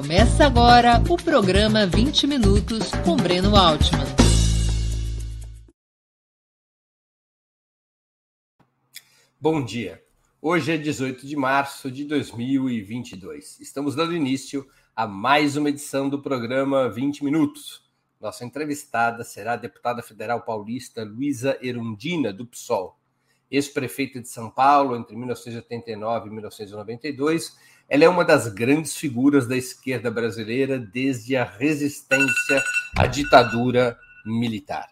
Começa agora o programa 20 Minutos com Breno Altman. Bom dia. Hoje é 18 de março de 2022. Estamos dando início a mais uma edição do programa 20 Minutos. Nossa entrevistada será a deputada federal paulista Luísa Erundina, do PSOL. Ex-prefeita de São Paulo entre 1989 e 1992, ela é uma das grandes figuras da esquerda brasileira desde a resistência à ditadura militar.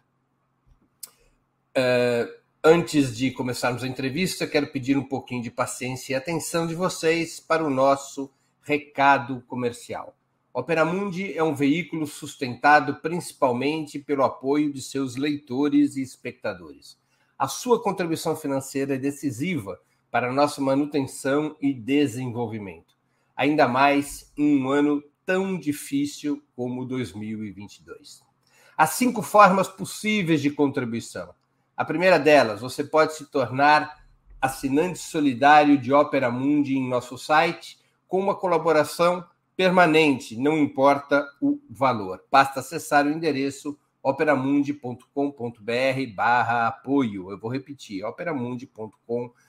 Uh, antes de começarmos a entrevista, quero pedir um pouquinho de paciência e atenção de vocês para o nosso recado comercial. Opera Mundi é um veículo sustentado principalmente pelo apoio de seus leitores e espectadores. A sua contribuição financeira é decisiva para nossa manutenção e desenvolvimento, ainda mais em um ano tão difícil como 2022. Há cinco formas possíveis de contribuição. A primeira delas, você pode se tornar assinante solidário de Opera Mundi em nosso site com uma colaboração permanente, não importa o valor. Basta acessar o endereço operamundi.com.br barra apoio. Eu vou repetir, operamundi.com.br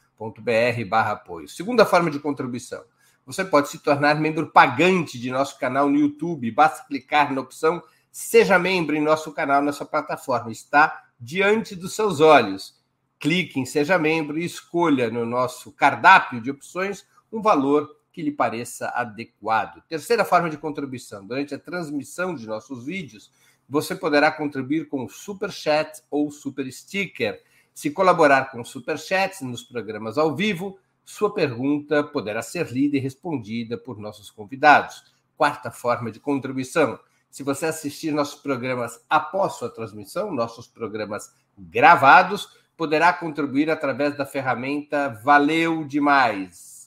barra apoio. Segunda forma de contribuição. Você pode se tornar membro pagante de nosso canal no YouTube. Basta clicar na opção Seja membro em nosso canal nessa plataforma. Está diante dos seus olhos. Clique em Seja Membro e escolha no nosso cardápio de opções um valor que lhe pareça adequado. Terceira forma de contribuição: durante a transmissão de nossos vídeos, você poderá contribuir com Super Chat ou Super Sticker. Se colaborar com o Super Chat nos programas ao vivo, sua pergunta poderá ser lida e respondida por nossos convidados. Quarta forma de contribuição: se você assistir nossos programas após sua transmissão, nossos programas gravados, poderá contribuir através da ferramenta Valeu Demais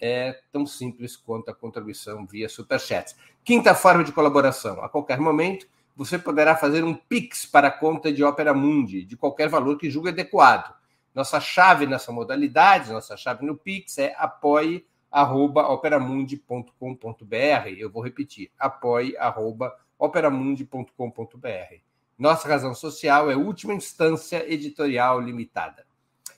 é tão simples quanto a contribuição via Superchat. Quinta forma de colaboração. A qualquer momento, você poderá fazer um Pix para a conta de Opera Mundi, de qualquer valor que julgue adequado. Nossa chave nessa modalidade, nossa chave no Pix é apoie.operamundi.com.br. Eu vou repetir, apoie.operamundi.com.br. Nossa razão social é última instância editorial limitada.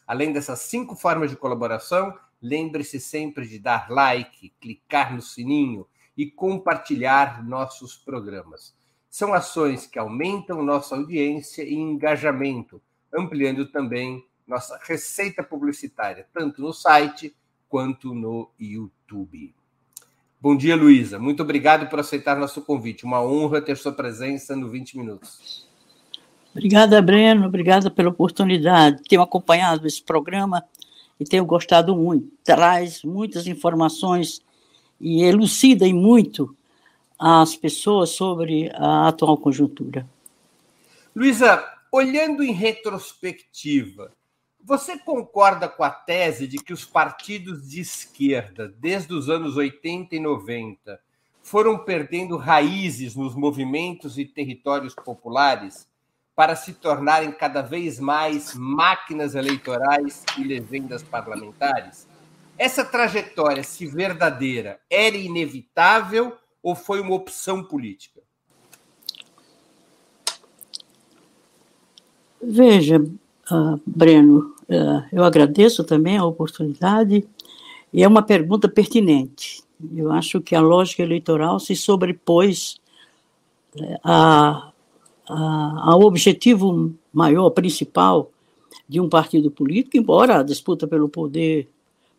Além dessas cinco formas de colaboração, Lembre-se sempre de dar like, clicar no sininho e compartilhar nossos programas. São ações que aumentam nossa audiência e engajamento, ampliando também nossa receita publicitária, tanto no site quanto no YouTube. Bom dia, Luísa. Muito obrigado por aceitar nosso convite. Uma honra ter sua presença no 20 Minutos. Obrigada, Breno. Obrigada pela oportunidade. Tenho acompanhado esse programa e tenho gostado muito. Traz muitas informações e elucida muito as pessoas sobre a atual conjuntura. Luísa, olhando em retrospectiva, você concorda com a tese de que os partidos de esquerda, desde os anos 80 e 90, foram perdendo raízes nos movimentos e territórios populares para se tornarem cada vez mais máquinas eleitorais e legendas parlamentares? Essa trajetória, se verdadeira, era inevitável ou foi uma opção política? Veja, uh, Breno, uh, eu agradeço também a oportunidade e é uma pergunta pertinente. Eu acho que a lógica eleitoral se sobrepôs uh, a ao objetivo maior, principal de um partido político, embora a disputa pelo poder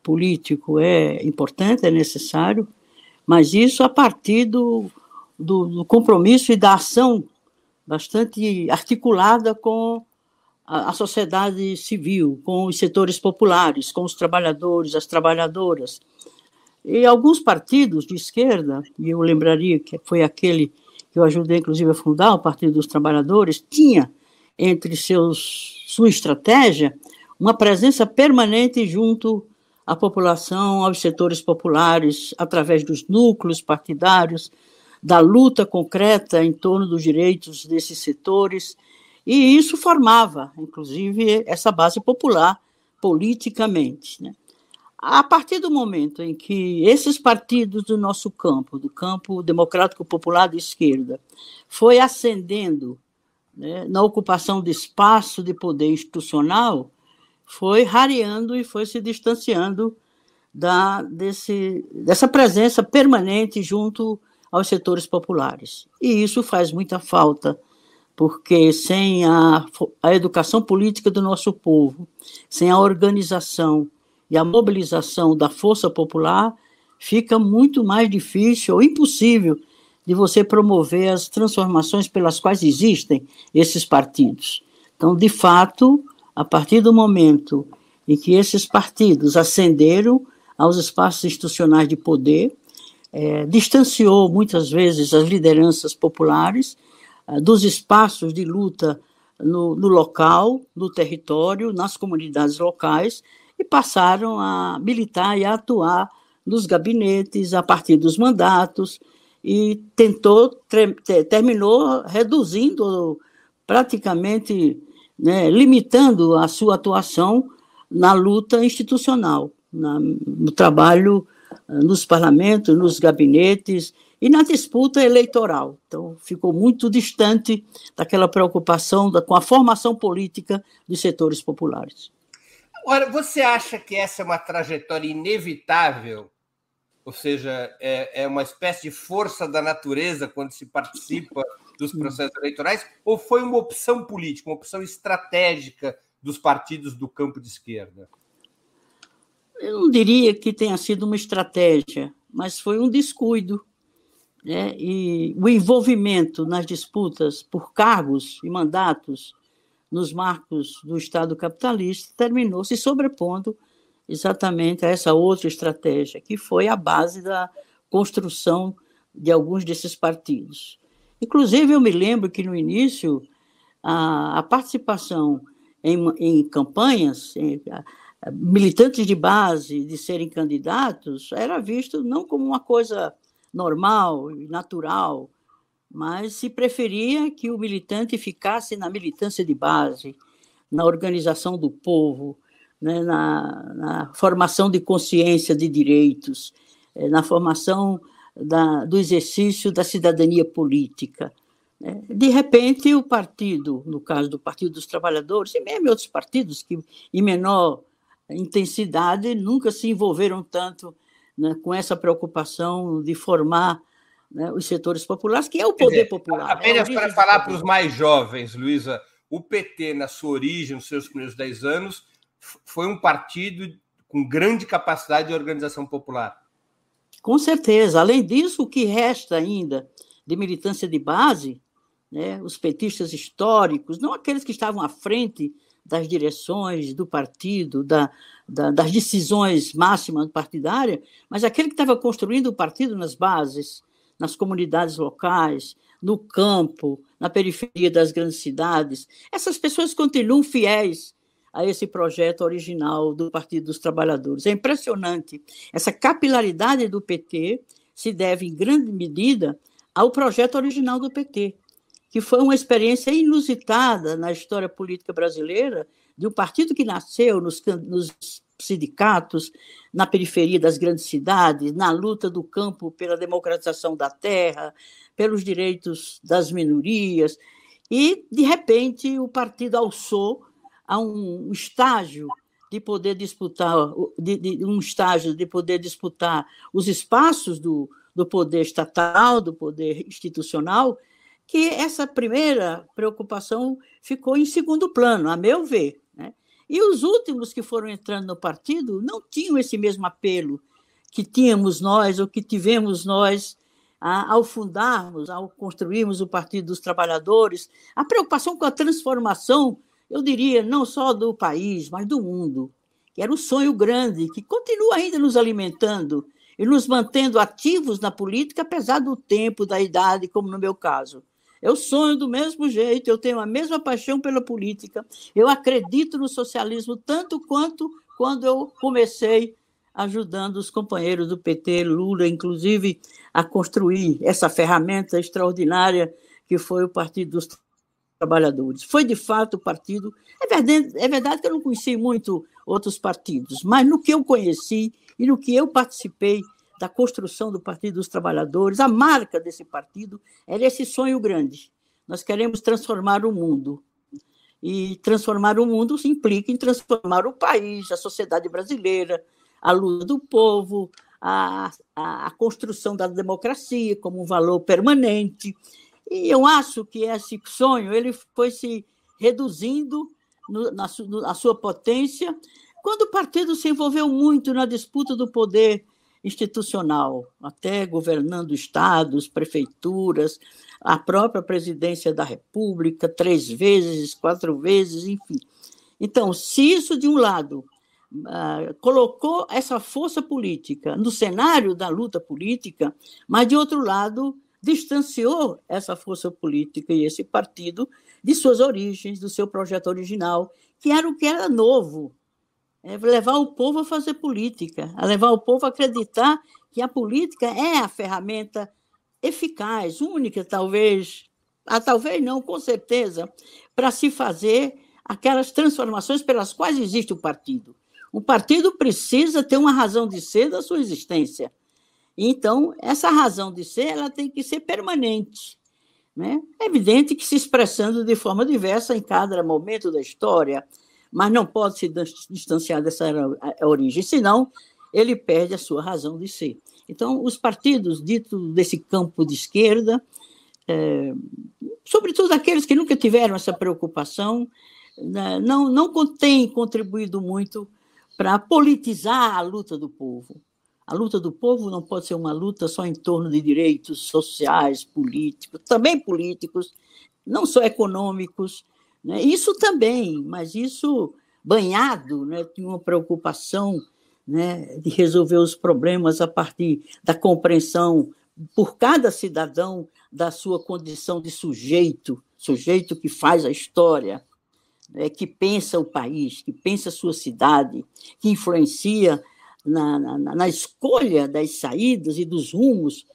político é importante, é necessário, mas isso a partir do, do, do compromisso e da ação bastante articulada com a, a, sociedade civil, com os setores populares, com os trabalhadores, as trabalhadoras. E alguns partidos de esquerda, e eu lembraria que foi aquele que eu ajudei inclusive a fundar, o Partido dos Trabalhadores, tinha entre seus sua estratégia uma presença permanente junto à população, aos setores populares, através dos núcleos partidários, da luta concreta em torno dos direitos desses setores, e isso formava, inclusive, essa base popular politicamente. Né? a partir do momento em que esses partidos do nosso campo, do campo democrático popular de esquerda, foi ascendendo né, na ocupação de espaço de poder institucional, foi rareando e foi se distanciando da, desse, dessa presença permanente junto aos setores populares. E isso faz muita falta, porque sem a, a educação política do nosso povo, sem a organização e a mobilização da força popular, fica muito mais difícil ou impossível de você promover as transformações pelas quais existem esses partidos. Então, de fato, a partir do momento em que esses partidos ascenderam aos espaços institucionais de poder, é, distanciou muitas vezes as lideranças populares é, dos espaços de luta no, no local, no território, nas comunidades locais, e passaram a militar e a atuar nos gabinetes a partir dos mandatos e tentou terminou reduzindo praticamente né, limitando a sua atuação na luta institucional, na, no trabalho eh, nos parlamentos, nos gabinetes e na disputa eleitoral. Então, ficou muito distante daquela preocupação da, com a formação política dos setores populares. Ora, você acha que essa é uma trajetória inevitável? Ou seja, é, é uma espécie de força da natureza quando se participa dos processos eleitorais? Ou foi uma opção política, uma opção estratégica dos partidos do campo de esquerda? Eu não diria que tenha sido uma estratégia, mas foi um descuido. Né? E o envolvimento nas disputas por cargos e mandatos nos marcos do Estado capitalista, terminou se sobrepondo exatamente a essa outra estratégia, que foi a base da construção de alguns desses partidos. Inclusive, eu me lembro que no início a, a participação em, em campanhas, em, a, militantes de base de serem candidatos, era visto não como uma coisa normal e natural, mas se preferia que o militante ficasse na militância de base, na organização do povo, né, na, na, formação de consciência de direitos, eh, na formação da, do exercício da cidadania política. Né. De repente, o partido, no caso do Partido dos Trabalhadores, e mesmo outros partidos que, em menor intensidade, nunca se envolveram tanto né, com essa preocupação de formar né, os setores populares, que é o poder dizer, popular. É apenas é para falar para os mais jovens, Luísa, o PT, na sua origem, nos seus primeiros dez anos, foi um partido com grande capacidade de organização popular. Com certeza. Além disso, o que resta ainda de militância de base, né, os petistas históricos, não aqueles que estavam à frente das direções do partido, da, da, das decisões máximas partidárias, mas aquele que estava construindo o partido nas bases, nas comunidades locais, no campo, na periferia das grandes cidades. Essas pessoas continuam fiéis a esse projeto original do Partido dos Trabalhadores. É impressionante. Essa capilaridade do PT se deve, em grande medida, ao projeto original do PT, que foi uma experiência inusitada na história política brasileira de um partido que nasceu nos, nos sindicatos, na periferia das grandes cidades, na luta do campo pela democratização da terra, pelos direitos das minorias. E, de repente, o partido alçou a um estágio de poder disputar, de, de, um estágio de poder disputar os espaços do, do poder estatal, do poder institucional, que essa primeira preocupação ficou em segundo plano, a meu ver. Né? E os últimos que foram entrando no partido não tinham esse mesmo apelo que tínhamos nós, ou que tivemos nós, ao fundarmos, ao construirmos o Partido dos Trabalhadores, a preocupação com a transformação, eu diria, não só do país, mas do mundo, que era um sonho grande, que continua ainda nos alimentando e nos mantendo ativos na política, apesar do tempo, da idade, como no meu caso. Eu sonho do mesmo jeito, eu tenho a mesma paixão pela política, eu acredito no socialismo tanto quanto quando eu comecei ajudando os companheiros do PT, Lula, inclusive, a construir essa ferramenta extraordinária que foi o Partido dos Trabalhadores. Foi, de fato, o partido. É verdade, é verdade que eu não conheci muito outros partidos, mas no que eu conheci e no que eu participei da construção do Partido dos Trabalhadores, a marca desse partido era esse sonho grande. Nós queremos transformar o mundo. E transformar o mundo implica em transformar o país, a sociedade brasileira, a luta do povo, a, a, a construção da democracia como um valor permanente. E eu acho que esse sonho ele foi se reduzindo no, na, na sua potência quando o partido se envolveu muito na disputa do poder institucional, até governando estados, prefeituras, a própria presidência da República, três vezes, quatro vezes, enfim. Então, se isso, de um lado, uh, colocou essa força política no cenário da luta política, mas, de outro lado, distanciou essa força política e esse partido de suas origens, do seu projeto original, que era o que era novo, é levar o povo a fazer política, a levar o povo a acreditar que a política é a ferramenta eficaz, única, talvez, ah, talvez não, com certeza, para se fazer aquelas transformações pelas quais existe o partido. O partido precisa ter uma razão de ser da sua existência. Então, essa razão de ser ela tem que ser permanente. Né? É evidente que se expressando de forma diversa em cada momento da história, mas não pode se distanciar dessa origem, senão ele perde a sua razão de ser. Então, os partidos ditos desse campo de esquerda, é, sobretudo aqueles que nunca tiveram essa preocupação, né, não, não têm contribuído muito para politizar a luta do povo. A luta do povo não pode ser uma luta só em torno de direitos sociais, políticos, também políticos, não só econômicos, né? Isso também, mas isso banhado né, de uma preocupação né, de resolver os problemas a partir da compreensão por cada cidadão da sua condição de sujeito, sujeito que faz a história, né, que pensa o país, que pensa a sua cidade, que influencia na, na, na escolha das saídas e dos rumos,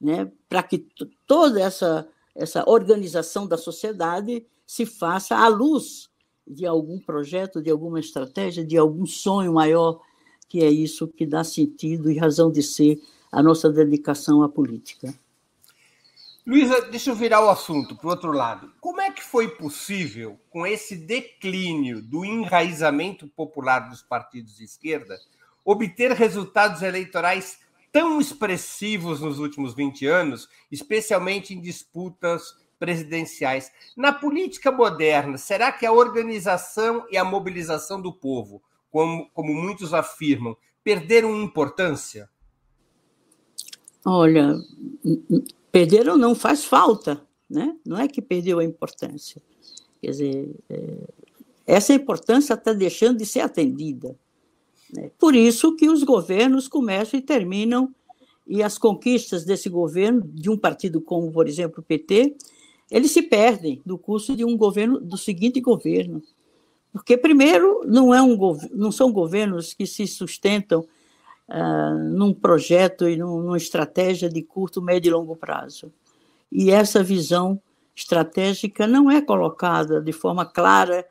né, para que toda essa, essa organização da sociedade se faça à luz de algum projeto, de alguma estratégia, de algum sonho maior, que é isso que dá sentido e razão de ser a nossa dedicação à política. Luísa, deixa eu virar o assunto para o outro lado. Como é que foi possível, com esse declínio do enraizamento popular dos partidos de esquerda, obter resultados eleitorais tão expressivos nos últimos 20 anos, especialmente em disputas presidenciais. Na política moderna, será que a organização e a mobilização do povo, como, como muitos afirmam, perderam importância? Olha, perderam não faz falta, né? Não é que perdeu a importância. Quer dizer, é, essa importância está deixando de ser atendida. Por isso que os governos começam e terminam, e as conquistas desse governo, de um partido como, por exemplo, o PT, eles se perdem do curso de um governo, do seguinte governo. Porque, primeiro, não, é um, não são governos que se sustentam ah, num projeto e num, numa estratégia de curto, médio e longo prazo. E essa visão estratégica não é colocada de forma clara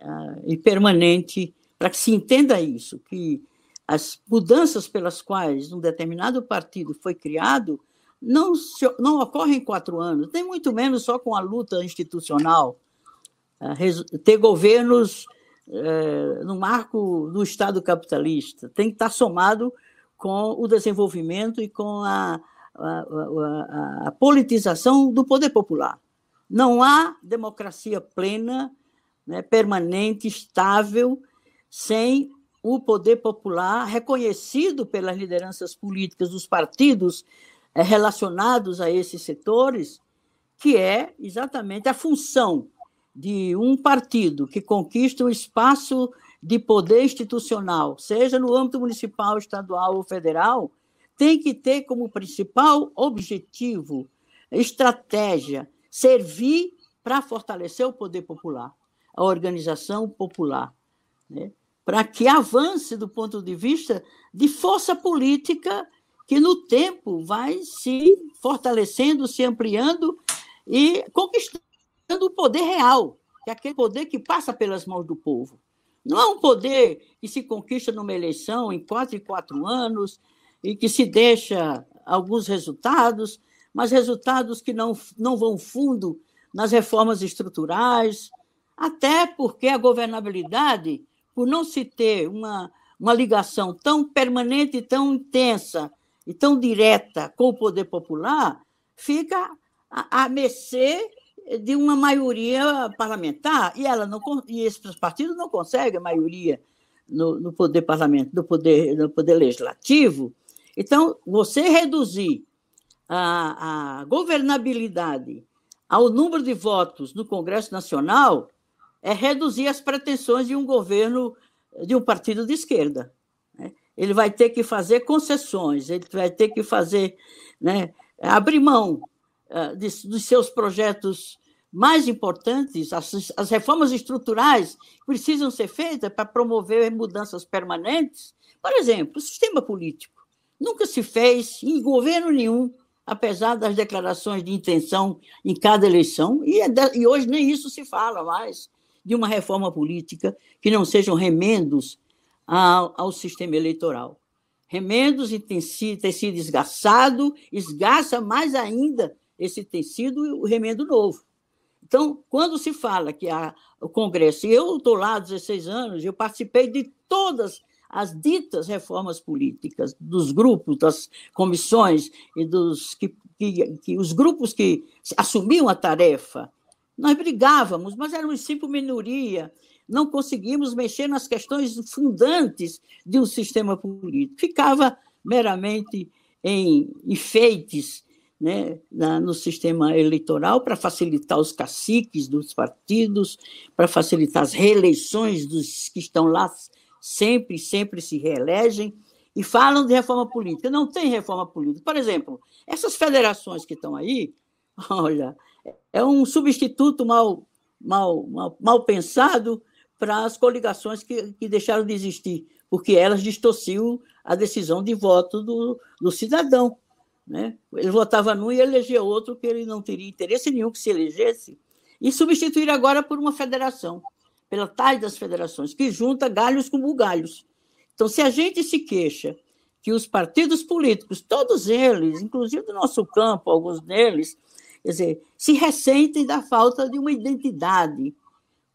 ah, e permanente para que se entenda isso, que as mudanças pelas quais um determinado partido foi criado não, se, não ocorre em quatro anos, nem muito menos só com a luta institucional. Ter governos é, no marco do Estado capitalista tem que estar somado com o desenvolvimento e com a, a, a, a politização do poder popular. Não há democracia plena, né, permanente, estável, sem o poder popular reconhecido pelas lideranças políticas dos partidos é, relacionados a esses setores, que é exatamente a função de um partido que conquista um espaço de poder institucional, seja no âmbito municipal, estadual ou federal, tem que ter como principal objetivo, estratégia, servir para fortalecer o poder popular, a organização popular, né? Para que avance do ponto de vista de força política que no tempo vai se fortalecendo, se ampliando e conquistando o poder real, que é aquele poder que passa pelas mãos do povo. Não é um poder que se conquista numa eleição em quatro e quatro anos e que se deixa alguns resultados, mas resultados que não, não vão fundo nas reformas estruturais, até porque a governabilidade, por não se ter uma, uma ligação tão permanente, tão intensa e tão direta com o poder popular, fica a, a mercê de uma maioria parlamentar e ela não e esses partidos não conseguem maioria no, no poder parlamentar, no poder no poder legislativo. Então você reduzir a, a governabilidade ao número de votos no Congresso Nacional é reduzir as pretensões de um governo de um partido de esquerda. Né? Ele vai ter que fazer concessões, ele vai ter que fazer, né, abrir mão uh, de, dos seus projetos mais importantes, as, as reformas estruturais precisam ser feitas para promover mudanças permanentes. Por exemplo, o sistema político. Nunca se fez em governo nenhum, apesar das declarações de intenção em cada eleição, e, é e hoje nem isso se fala mais, de uma reforma política que não sejam remendos ao, ao sistema eleitoral. Remendos ter sido esgaçado, esgaça mais ainda esse tecido o remendo novo. Então, quando se fala que o Congresso, e eu estou lá há 16 anos, eu participei de todas as ditas reformas políticas, dos grupos, das comissões e dos que, que, que os grupos que assumiam a tarefa. Nós brigávamos, mas éramos sempre minoria, não conseguimos mexer nas questões fundantes de um sistema político. Ficava meramente em enfeites né, na, no sistema eleitoral para facilitar os caciques dos partidos, para facilitar as reeleições dos que estão lá sempre, sempre se reelegem, e falam de reforma política. Não tem reforma política. Por exemplo, essas federações que estão aí, olha, é um substituto mal, mal, mal, mal pensado para as coligações que, que deixaram de existir, porque elas distorciam a decisão de voto do, do cidadão. Né? Ele votava num e elegia outro que ele não teria interesse nenhum que se elegesse, e substituir agora por uma federação, pela tais das federações, que junta galhos com bugalhos. Então, se a gente se queixa que os partidos políticos, todos eles, inclusive do nosso campo, alguns deles, quer dizer, se ressentem da falta de uma identidade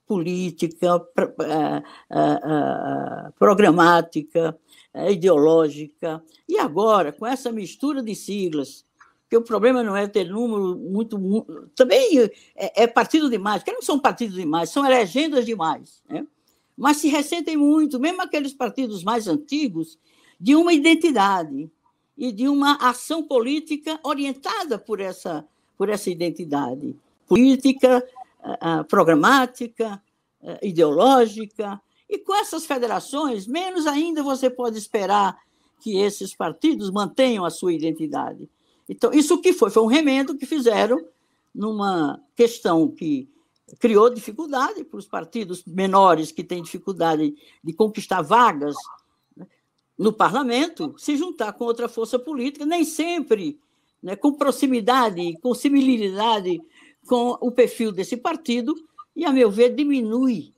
política, eh, eh, eh, programática, é, ideológica. E agora, com essa mistura de siglas, que o problema não é ter número muito. também é, é, partido demais, porque não são partidos demais, são legendas demais. Né? Mas se ressentem muito, mesmo aqueles partidos mais antigos, de uma identidade e de uma ação política orientada por essa, por essa identidade política, programática, ideológica, e com essas federações, menos ainda você pode esperar que esses partidos mantenham a sua identidade. Então, isso que foi? Foi um remendo que fizeram numa questão que criou dificuldade para os partidos menores que têm dificuldade de conquistar vagas né, no parlamento, se juntar com outra força política, nem sempre né, com proximidade, com similaridade com o perfil desse partido, e, a meu ver, diminui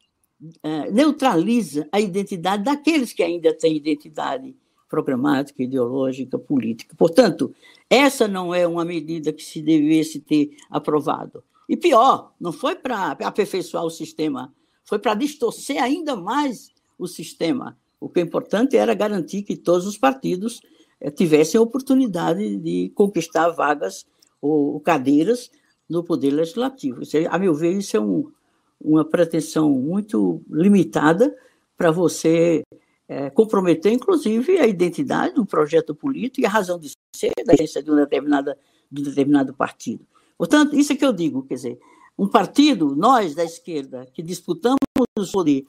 é, neutraliza a identidade daqueles que ainda têm identidade programática, ideológica, política. Portanto, essa não é uma medida que se devesse ter aprovado. E pior, não foi para aperfeiçoar o sistema, foi para distorcer ainda mais o sistema. O que é importante era garantir que todos os partidos eh, tivessem a oportunidade de conquistar vagas ou cadeiras no poder legislativo. A meu ver, isso é um, uma pretensão muito limitada para você é, comprometer, inclusive, a identidade do projeto político e a razão de ser da agência de um, determinada, de um determinado partido. Portanto, isso é que eu digo, quer dizer, um partido, nós da esquerda, que disputamos o poder,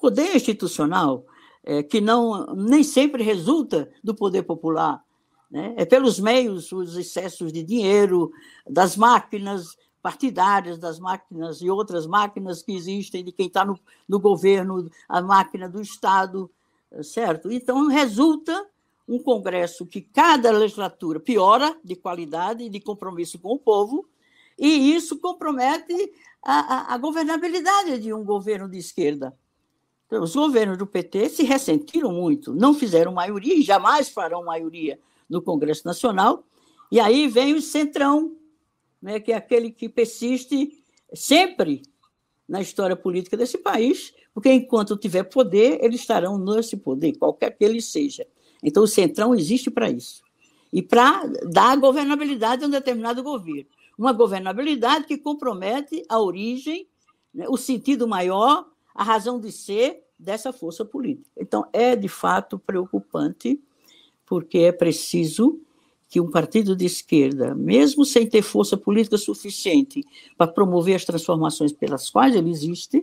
poder institucional, é, que não nem sempre resulta do poder popular, né? é pelos meios, os excessos de dinheiro, das máquinas, partidárias das máquinas e outras máquinas que existem, de quem está no, no governo, a máquina do Estado, certo? Então, resulta um Congresso que cada legislatura piora de qualidade e de compromisso com o povo e isso compromete a, a, a governabilidade de um governo de esquerda. Então, os governos do PT se ressentiram muito, não fizeram maioria e jamais farão maioria no Congresso Nacional. E aí vem o centrão, né, que é aquele que persiste sempre na história política desse país, porque enquanto tiver poder, eles estarão nesse poder, qualquer que ele seja. Então, o centrão existe para isso. E para dar governabilidade a um determinado governo. Uma governabilidade que compromete a origem, né, o sentido maior, a razão de ser dessa força política. Então, é de fato preocupante, porque é preciso que um partido de esquerda, mesmo sem ter força política suficiente para promover as transformações pelas quais ele existe,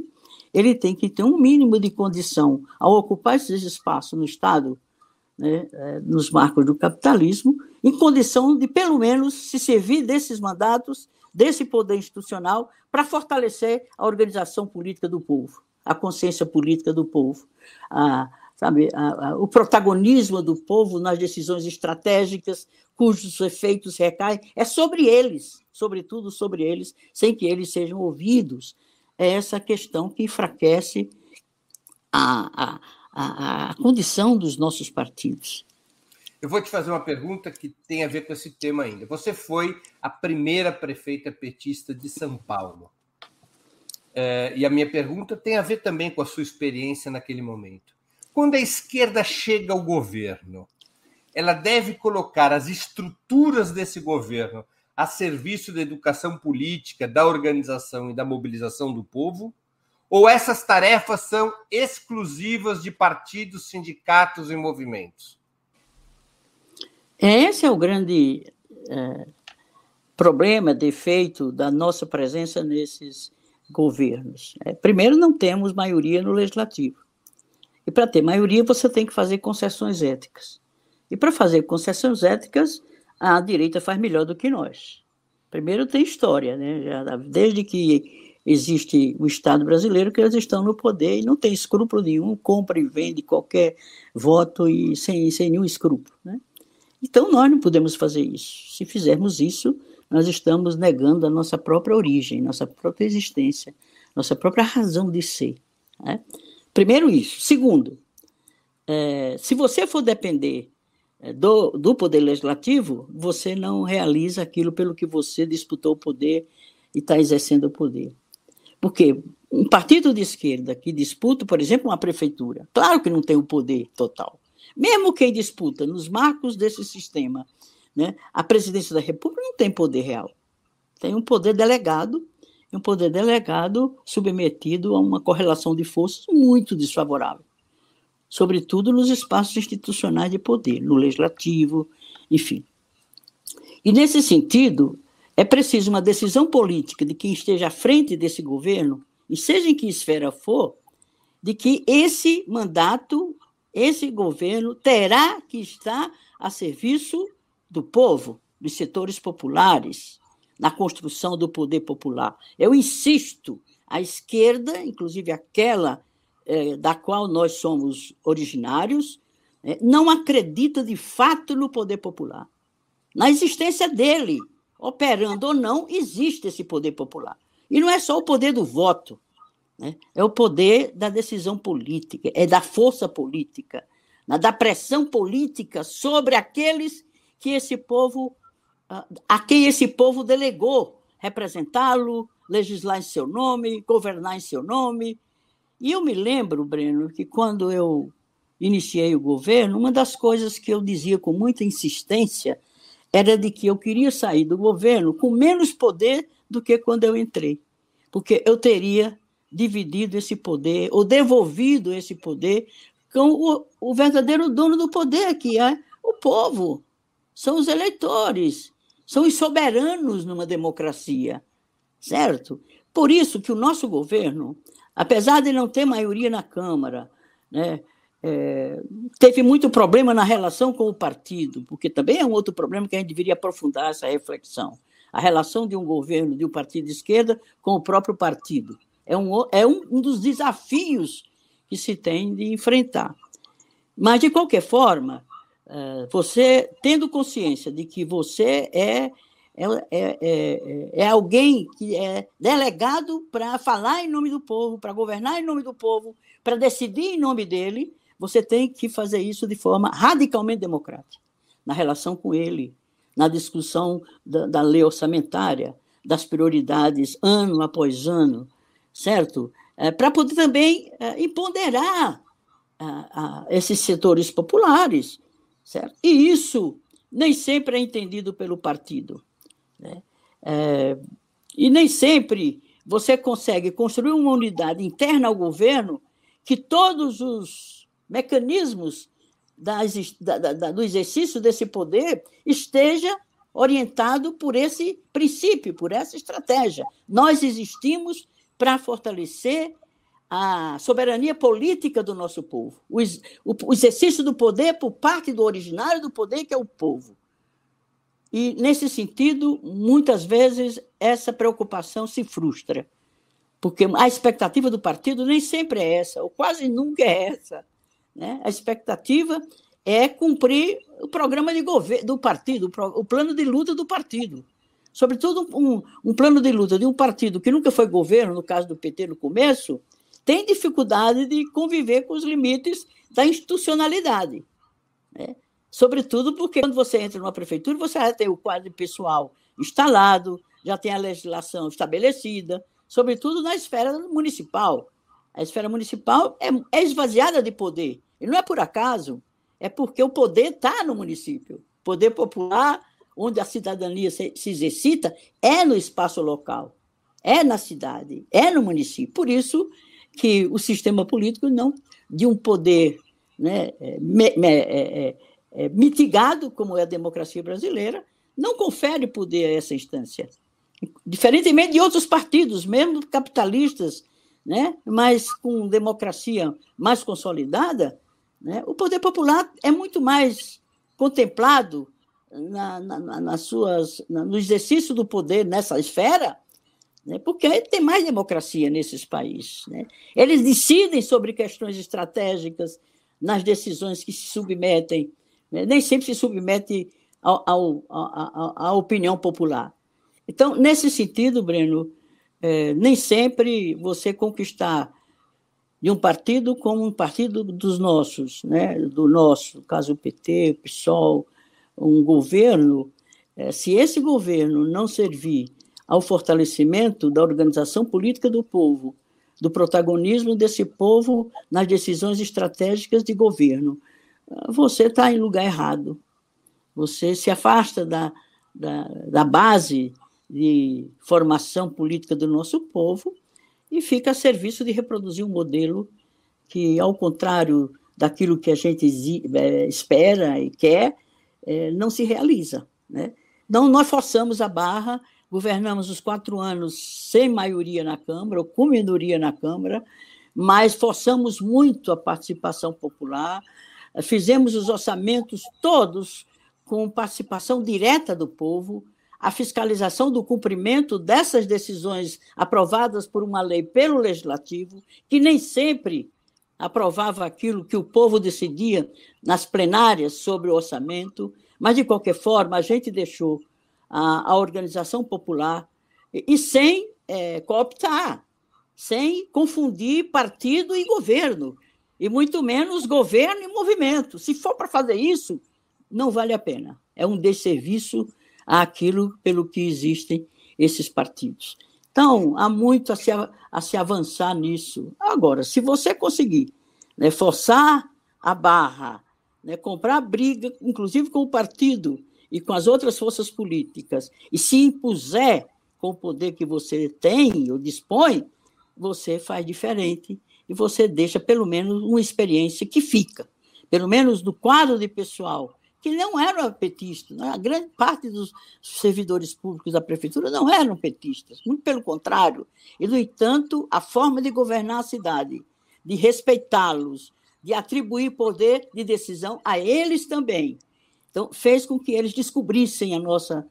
ele tem que ter um mínimo de condição ao ocupar esses espaços no Estado, né, é, nos marcos do capitalismo, em condição de, pelo menos, se servir desses mandatos, desse poder institucional, para fortalecer a organização política do povo, a consciência política do povo, a, sabe, a, a, o protagonismo do povo nas decisões estratégicas, cujos efeitos recaem, é sobre eles, sobretudo sobre eles, sem que eles sejam ouvidos. É essa questão que enfraquece a, a, a condição dos nossos partidos. Eu vou te fazer uma pergunta que tem a ver com esse tema ainda. Você foi a primeira prefeita petista de São Paulo. É, e a minha pergunta tem a ver também com a sua experiência naquele momento. Quando a esquerda chega ao governo, ela deve colocar as estruturas desse governo a serviço da educação política, da organização e da mobilização do povo? Ou essas tarefas são exclusivas de partidos, sindicatos e movimentos? Esse é o grande é, problema, defeito da nossa presença nesses governos. É, primeiro, não temos maioria no legislativo. E para ter maioria, você tem que fazer concessões éticas. E para fazer concessões éticas, a direita faz melhor do que nós. Primeiro tem história, né? Desde que existe o Estado brasileiro, que eles estão no poder e não tem escrúpulo nenhum, compra e vende qualquer voto e sem, sem nenhum escrúpulo. Né? Então nós não podemos fazer isso. Se fizermos isso, nós estamos negando a nossa própria origem, nossa própria existência, nossa própria razão de ser. Né? Primeiro isso. Segundo, é, se você for depender é, do, do poder legislativo, você não realiza aquilo pelo que você disputou o poder e está exercendo o poder. Porque um partido de esquerda que disputa, por exemplo, uma prefeitura, claro que não tem o poder total. Mesmo quem disputa nos marcos desse sistema, né, a presidência da República não tem poder real. Tem um poder delegado, um poder delegado submetido a uma correlação de forças muito desfavorável sobretudo nos espaços institucionais de poder, no legislativo, enfim. E, nesse sentido, é preciso uma decisão política de quem esteja à frente desse governo, e seja em que esfera for, de que esse mandato, esse governo, terá que estar a serviço do povo, dos setores populares, na construção do poder popular. Eu insisto, a esquerda, inclusive aquela é, da qual nós somos originários, é, não acredita de fato no poder popular. Na existência dele, operando ou não, existe esse poder popular. E não é só o poder do voto, né? é o poder da decisão política, é da força política, né? da pressão política sobre aqueles que esse povo, a quem esse povo delegou representá-lo, legislar em seu nome, governar em seu nome, e eu me lembro, Breno, que quando eu iniciei o governo, uma das coisas que eu dizia com muita insistência era de que eu queria sair do governo com menos poder do que quando eu entrei, porque eu teria dividido esse poder ou devolvido esse poder com o, o verdadeiro dono do poder, que é o povo, são os eleitores, são os soberanos numa democracia, certo? Por isso que o nosso governo apesar de não ter maioria na Câmara, né, é, teve muito problema na relação com o partido, porque também é um outro problema que a gente deveria aprofundar essa reflexão. A relação de um governo, de um partido de esquerda, com o próprio partido. É um, é um, um dos desafios que se tem de enfrentar. Mas, de qualquer forma, você tendo consciência de que você é, é, é, é, é alguém que é delegado para falar em nome do povo, para governar em nome do povo, para decidir em nome dele. Você tem que fazer isso de forma radicalmente democrática, na relação com ele, na discussão da, da lei orçamentária, das prioridades ano após ano, certo? É, para poder também é, empoderar esses setores populares, certo? E isso nem sempre é entendido pelo partido. Né? É, e nem sempre você consegue construir uma unidade interna ao governo que todos os mecanismos da, da, da, do exercício desse poder esteja orientado por esse princípio, por essa estratégia. Nós existimos para fortalecer a soberania política do nosso povo, o, exercício do poder por parte do originário do poder, que é o povo. E, nesse sentido, muitas vezes essa preocupação se frustra, porque a expectativa do partido nem sempre é essa, ou quase nunca é essa. Né? A expectativa é cumprir o programa de governo do partido, o plano de luta do partido. Sobretudo, um, um plano de luta de um partido que nunca foi governo, no caso do PT no começo, tem dificuldade de conviver com os limites da institucionalidade. Né? Sobretudo porque quando você entra numa prefeitura, você já tem o quadro pessoal instalado, já tem a legislação estabelecida, sobretudo na esfera municipal. A esfera municipal é, é esvaziada de poder. E não é por acaso, é porque o poder está no município. O poder popular, onde a cidadania se, se exercita, é no espaço local, é na cidade, é no município. Por isso que o sistema político não de um poder né, é, me, me, é, é é, mitigado, como é a democracia brasileira, não confere poder a essa instância. Diferentemente de outros partidos, mesmo capitalistas, né, mas com democracia mais consolidada, né, o poder popular é muito mais contemplado na, na, nas suas, no exercício do poder nessa esfera, né, porque tem mais democracia nesses países. Né? Eles decidem sobre questões estratégicas nas decisões que se submetem né? nem sempre se submete à opinião popular. Então, nesse sentido, Breno, é, nem sempre você conquistar de um partido como um partido dos nossos, né? do nosso, caso o PT, o PSOL, um governo, é, se esse governo não servir ao fortalecimento da organização política do povo, do protagonismo desse povo nas decisões estratégicas de governo, você está em lugar errado. Você se afasta da, da, da base de formação política do nosso povo e fica a serviço de reproduzir um modelo que, ao contrário daquilo que a gente é, espera e quer, é, não se realiza. Né? Então, nós forçamos a barra, governamos os quatro anos sem maioria na Câmara, ou com minoria na Câmara, mas forçamos muito a participação popular, Fizemos os orçamentos todos com participação direta do povo, a fiscalização do cumprimento dessas decisões aprovadas por uma lei pelo legislativo, que nem sempre aprovava aquilo que o povo decidia nas plenárias sobre o orçamento, mas de qualquer forma a gente deixou a, a organização popular e, e sem é, cooptar, sem confundir partido e governo e muito menos governo e movimento. Se for para fazer isso, não vale a pena. É um desserviço àquilo pelo que existem esses partidos. Então, há muito a se, a se avançar nisso. Agora, se você conseguir né, forçar a barra, né, comprar briga, inclusive com o partido e com as outras forças políticas, e se impuser com o poder que você tem ou dispõe, você faz diferente e você deixa pelo menos uma experiência que fica, pelo menos do quadro de pessoal que não eram petistas, a grande parte dos servidores públicos da prefeitura não eram petistas, muito pelo contrário. E, no entanto, a forma de governar a cidade, de respeitá-los, de atribuir poder de decisão a eles também, então fez com que eles descobrissem a nossa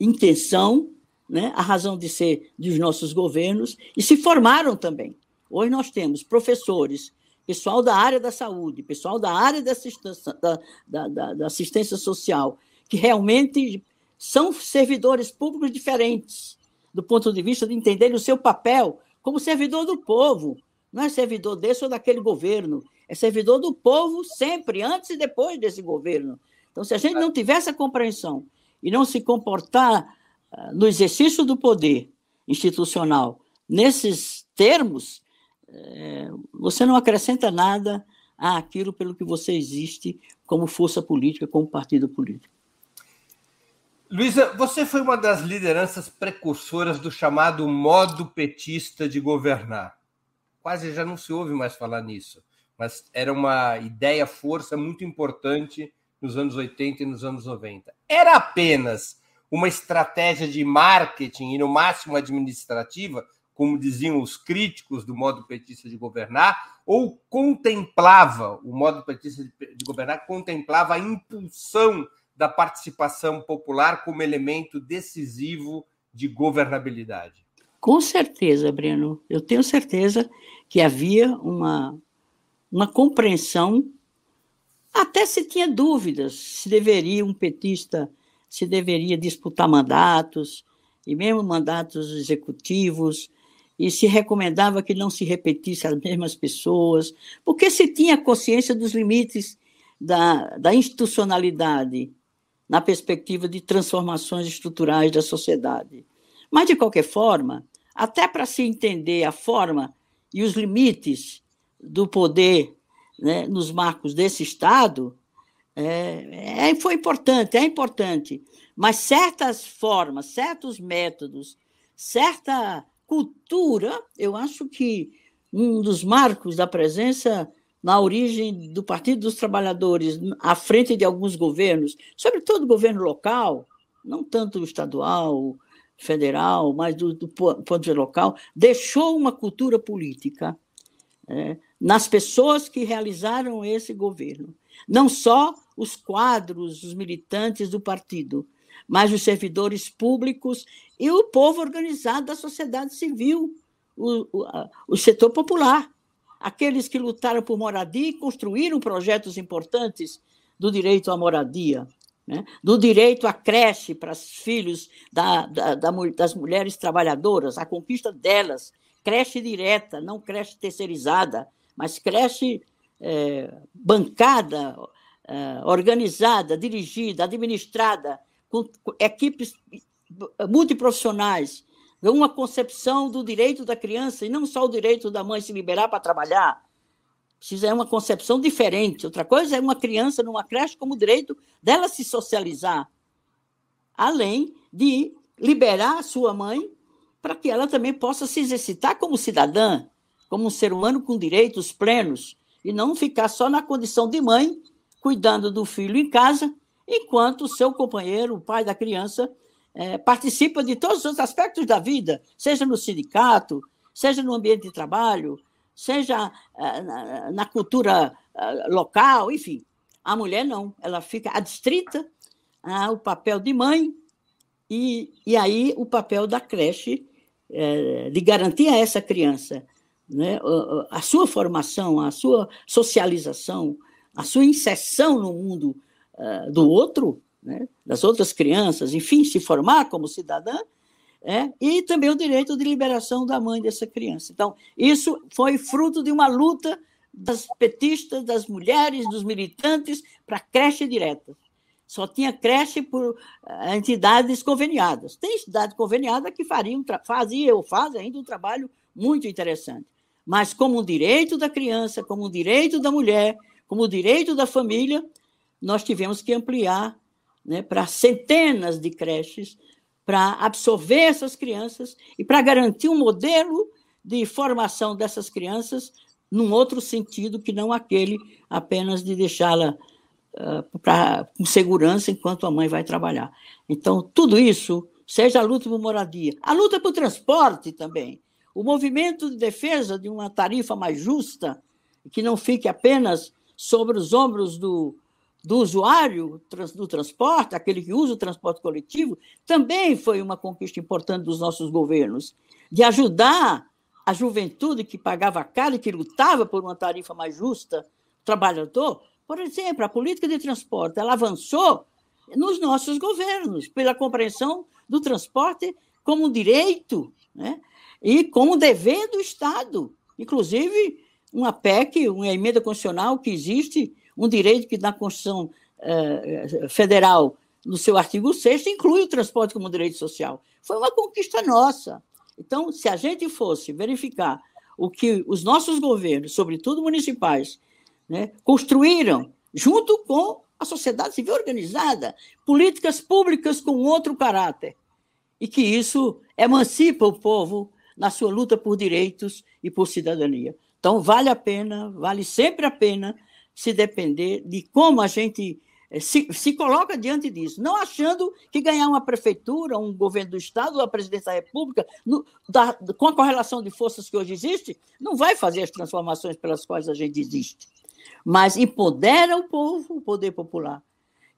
intenção, né, a razão de ser dos nossos governos e se formaram também. Hoje nós temos professores, pessoal da área da saúde, pessoal da área da assistência, da, da, da assistência social, que realmente são servidores públicos diferentes, do ponto de vista de entender o seu papel como servidor do povo. Não é servidor desse ou daquele governo, é servidor do povo sempre, antes e depois desse governo. Então, se a gente não tiver essa compreensão e não se comportar uh, no exercício do poder institucional nesses termos, é, você não acrescenta nada àquilo pelo que você existe como força política, como partido político. Luísa, você foi uma das lideranças precursoras do chamado modo petista de governar. Quase já não se ouve mais falar nisso, mas era uma ideia, força muito importante nos anos 80 e nos anos 90. Era apenas uma estratégia de marketing e, no máximo, administrativa, como diziam os críticos do modo petista de governar, ou contemplava, o modo petista de governar contemplava a impulsão da participação popular como elemento decisivo de governabilidade? Com certeza, Breno. Eu tenho certeza que havia uma, uma compreensão, até se tinha dúvidas se deveria um petista, se deveria disputar mandatos, e mesmo mandatos executivos, e se recomendava que não se repetisse as mesmas pessoas, porque se tinha consciência dos limites da, da institucionalidade na perspectiva de transformações estruturais da sociedade. Mas, de qualquer forma, até para se entender a forma e os limites do poder né, nos marcos desse Estado, é, é, foi importante, é importante. Mas certas formas, certos métodos, certa cultura, eu acho que um dos marcos da presença na origem do Partido dos Trabalhadores, à frente de alguns governos, sobretudo governo local, não tanto estadual, federal, mas do, do ponto de vista local, deixou uma cultura política é, nas pessoas que realizaram esse governo. Não só os quadros, os militantes do partido, mas os servidores públicos e o povo organizado da sociedade civil, o, o, o setor popular aqueles que lutaram por moradia e construíram projetos importantes do direito à moradia, né? do direito à creche para os filhos da, da, da, das mulheres trabalhadoras, a conquista delas, creche direta, não creche terceirizada, mas creche é, bancada, é, organizada, dirigida, administrada, com equipes multiprofissionais, uma concepção do direito da criança, e não só o direito da mãe se liberar para trabalhar. Precisa é uma concepção diferente. Outra coisa é uma criança numa creche como direito dela se socializar, além de liberar a sua mãe para que ela também possa se exercitar como cidadã, como um ser humano com direitos plenos, e não ficar só na condição de mãe, cuidando do filho em casa, enquanto o seu companheiro, o pai da criança, é, participa de todos os aspectos da vida, seja no sindicato, seja no ambiente de trabalho, seja é, na, na, cultura é, local, enfim. A mulher não, ela fica adstrita ao papel de mãe e, e aí o papel da creche é, de garantir a essa criança né, a, sua formação, a sua socialização, a sua inserção no mundo uh, do outro, né, das outras crianças, enfim, se formar como cidadã, é, e também o direito de liberação da mãe dessa criança. Então, isso foi fruto de uma luta das petistas, das mulheres, dos militantes para creche direta. Só tinha creche por uh, entidades conveniadas. Tem entidade conveniada que fariam, fazia ou faz ainda um trabalho muito interessante. Mas como um direito da criança, como um direito da mulher, como um direito da família, nós tivemos que ampliar né, para centenas de creches, para absorver essas crianças e para garantir um modelo de formação dessas crianças num outro sentido que não aquele apenas de deixá-la uh, com segurança enquanto a mãe vai trabalhar. Então, tudo isso, seja a luta por moradia, a luta por transporte também, o movimento de defesa de uma tarifa mais justa, que não fique apenas sobre os ombros do, do usuário do transporte, aquele que usa o transporte coletivo, também foi uma conquista importante dos nossos governos, de ajudar a juventude que pagava caro e que lutava por uma tarifa mais justa, trabalhador. Por exemplo, a política de transporte, ela avançou nos nossos governos, pela compreensão do transporte como direito né? E como dever do Estado. Inclusive, uma PEC, uma emenda constitucional que existe, um direito que na Constituição eh, Federal, no seu artigo 6, inclui o transporte como direito social. Foi uma conquista nossa. Então, se a gente fosse verificar o que os nossos governos, sobretudo municipais, né, construíram junto com a sociedade civil organizada, políticas públicas com outro caráter, e que isso emancipa o povo na sua luta por direitos e por cidadania. Então, vale a pena, vale sempre a pena se depender de como a gente eh, se, se coloca diante disso, não achando que ganhar uma prefeitura, um governo do Estado, a presidência da República, no, da, com a correlação de forças que hoje existe, não vai fazer as transformações pelas quais a gente existe. Mas empodera o povo, o poder popular,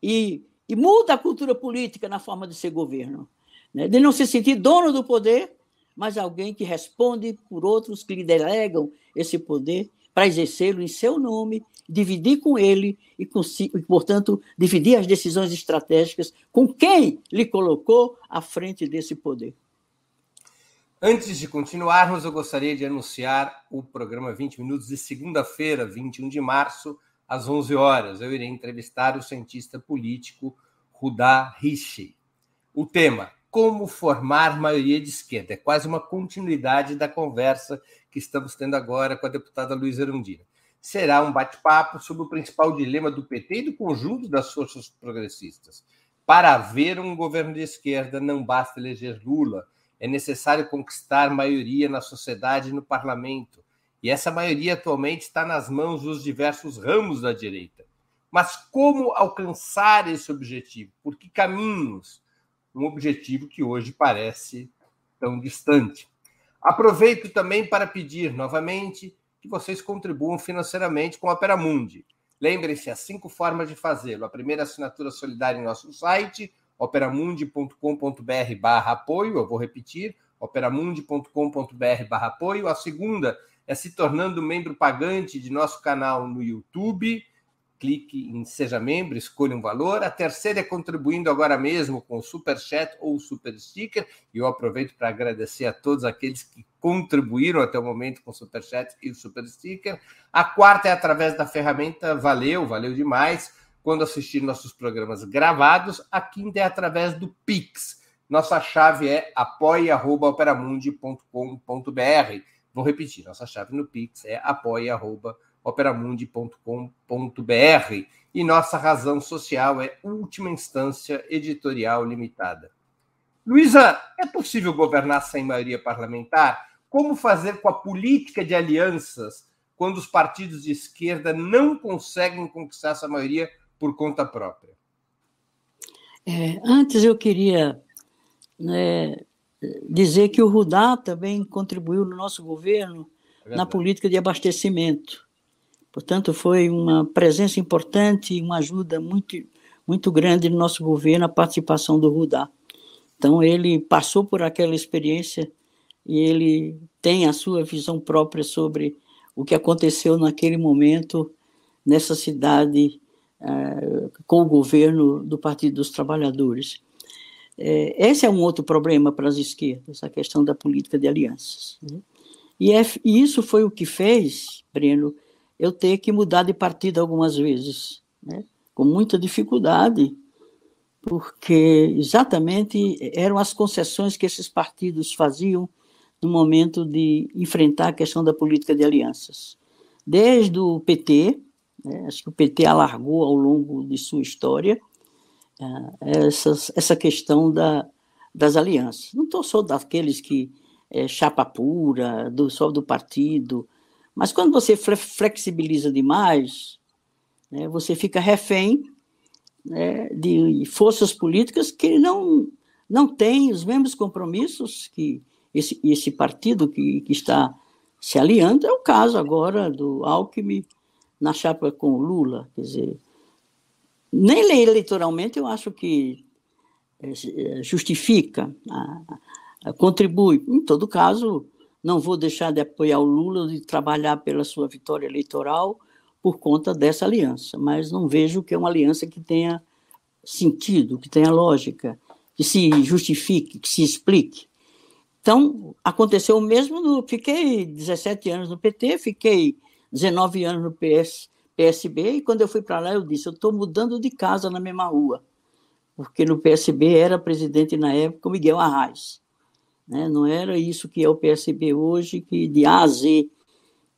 e, e muda a cultura política na forma de ser governo, né? de não se sentir dono do poder, mas alguém que responde por outros que lhe delegam esse poder para exercê-lo em seu nome, dividir com ele e, portanto, dividir as decisões estratégicas com quem lhe colocou à frente desse poder. Antes de continuarmos, eu gostaria de anunciar o programa 20 Minutos de segunda-feira, 21 de março, às 11 horas. Eu irei entrevistar o cientista político Rudá Rishi. O tema: Como formar maioria de esquerda. É quase uma continuidade da conversa que estamos tendo agora com a deputada Luísa Erundina. Será um bate-papo sobre o principal dilema do PT e do conjunto das forças progressistas. Para haver um governo de esquerda, não basta eleger Lula é necessário conquistar maioria na sociedade e no parlamento. E essa maioria atualmente está nas mãos dos diversos ramos da direita. Mas como alcançar esse objetivo? Por que caminhos? Um objetivo que hoje parece tão distante. Aproveito também para pedir novamente que vocês contribuam financeiramente com a Opera Mundi. Lembrem-se, há cinco formas de fazê-lo. A primeira assinatura solidária em nosso site, operamundi.com.br barra apoio, eu vou repetir, operamundi.com.br barra apoio. A segunda é se tornando membro pagante de nosso canal no YouTube. Clique em Seja Membro, escolha um valor. A terceira é contribuindo agora mesmo com o Super Chat ou Super Sticker. E eu aproveito para agradecer a todos aqueles que contribuíram até o momento com o Super Chat e o Super Sticker. A quarta é através da ferramenta Valeu, valeu demais quando assistir nossos programas gravados. A quinta é através do Pix. Nossa chave é apoia.operamundi.com.br. Vou repetir, nossa chave no Pix é apoia.operamundi.com.br. E nossa razão social é Última Instância Editorial Limitada. Luísa, é possível governar sem maioria parlamentar? Como fazer com a política de alianças quando os partidos de esquerda não conseguem conquistar essa maioria por conta própria? É, antes eu queria né, dizer que o Rudá também contribuiu no nosso governo é na política de abastecimento. Portanto, foi uma presença importante e uma ajuda muito, muito grande no nosso governo a participação do Rudá. Então, ele passou por aquela experiência e ele tem a sua visão própria sobre o que aconteceu naquele momento nessa cidade eh, com o governo do Partido dos Trabalhadores. É, esse é um outro problema para as esquerdas, a questão da política de alianças. Né? E, é, e isso foi o que fez, Breno, eu ter que mudar de partido algumas vezes, né? com muita dificuldade, porque exatamente eram as concessões que esses partidos faziam no momento de enfrentar a questão da política de alianças. Desde o PT, né? Acho que o PT alargou ao longo de sua história uh, essas, essa questão da, das alianças. Não estou só daqueles que é chapa pura, do, só do partido, mas quando você flexibiliza demais, né, você fica refém né, de forças políticas que não, não têm os mesmos compromissos que esse, esse partido que, que está se aliando. É o caso agora do Alckmin na chapa com Lula. Quer dizer, nem eleitoralmente eu acho que é, justifica, contribui. Em todo caso, não vou deixar de apoiar o Lula, de trabalhar pela sua vitória eleitoral por conta dessa aliança, mas não vejo que é uma aliança que tenha sentido, que tenha lógica, que se justifique, que se explique. Então, aconteceu o mesmo, no, fiquei 17 anos no PT, fiquei 19 anos no PS, PSB, e quando eu fui para lá, eu disse: eu estou mudando de casa na mesma rua, porque no PSB era presidente na época o Miguel Arraes. Né? Não era isso que é o PSB hoje, que de A a Z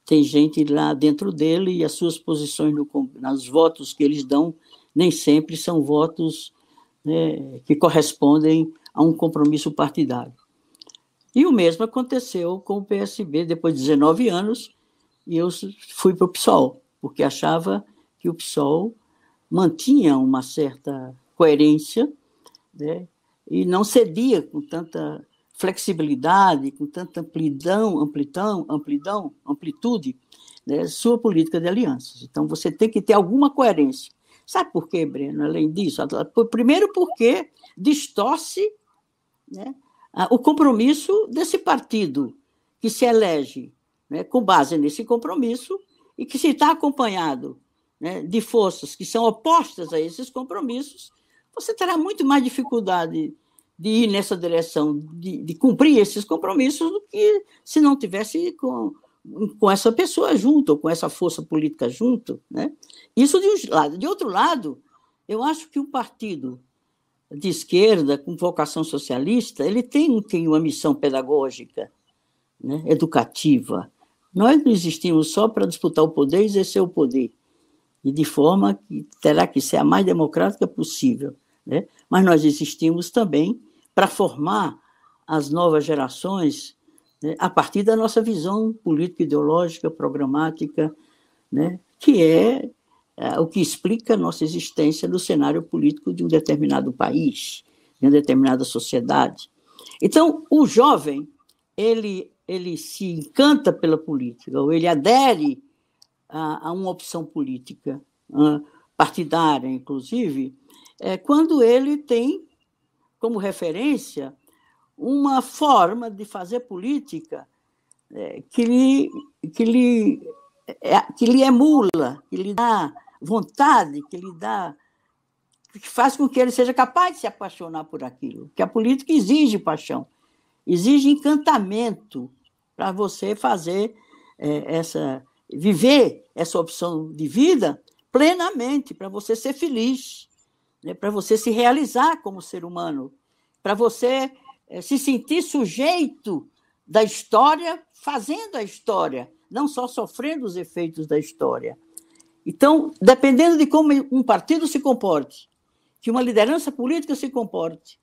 tem gente lá dentro dele e as suas posições no, nos votos que eles dão nem sempre são votos né, que correspondem a um compromisso partidário. E o mesmo aconteceu com o PSB depois de 19 anos, e eu fui para o PSOL, porque achava que o PSOL mantinha uma certa coerência né, e não cedia com tanta flexibilidade, com tanta amplidão, amplidão, amplidão, amplitude, né, sua política de alianças. Então, você tem que ter alguma coerência. Sabe por quê, Breno? Além disso, primeiro porque distorce né, o compromisso desse partido que se elege né, com base nesse compromisso e que se está acompanhado né, de forças que são opostas a esses compromissos, você terá muito mais dificuldade de ir nessa direção, de, de cumprir esses compromissos, do que se não tivesse com, com essa pessoa junto, ou com essa força política junto. Né? Isso de um lado. De outro lado, eu acho que o partido de esquerda, com vocação socialista, ele tem, tem uma missão pedagógica, né? educativa. Nós não existimos só para disputar o poder e exercer o poder, e de forma que terá que ser a mais democrática possível. Né? Mas nós existimos também para formar as novas gerações né, a partir da nossa visão político-ideológica, programática, né, que é, é, o que explica a nossa existência no cenário político de um determinado país, de uma determinada sociedade. Então, o jovem, ele, ele se encanta pela política, ou ele adere a, a uma opção política, partidária, inclusive, é, quando ele tem como referência uma forma de fazer política é, que, lhe, que, lhe, é, que lhe emula, que lhe dá vontade, que lhe dá. que faz com que ele seja capaz de se apaixonar por aquilo. Que a política exige paixão, exige encantamento para você fazer é, essa. viver essa opção de vida plenamente, para você ser feliz, né, para você se realizar como ser humano, para você eh, se sentir sujeito da história, fazendo a história, não só sofrendo os efeitos da história. Então, dependendo de como um partido se comporte, que uma liderança política se comporte,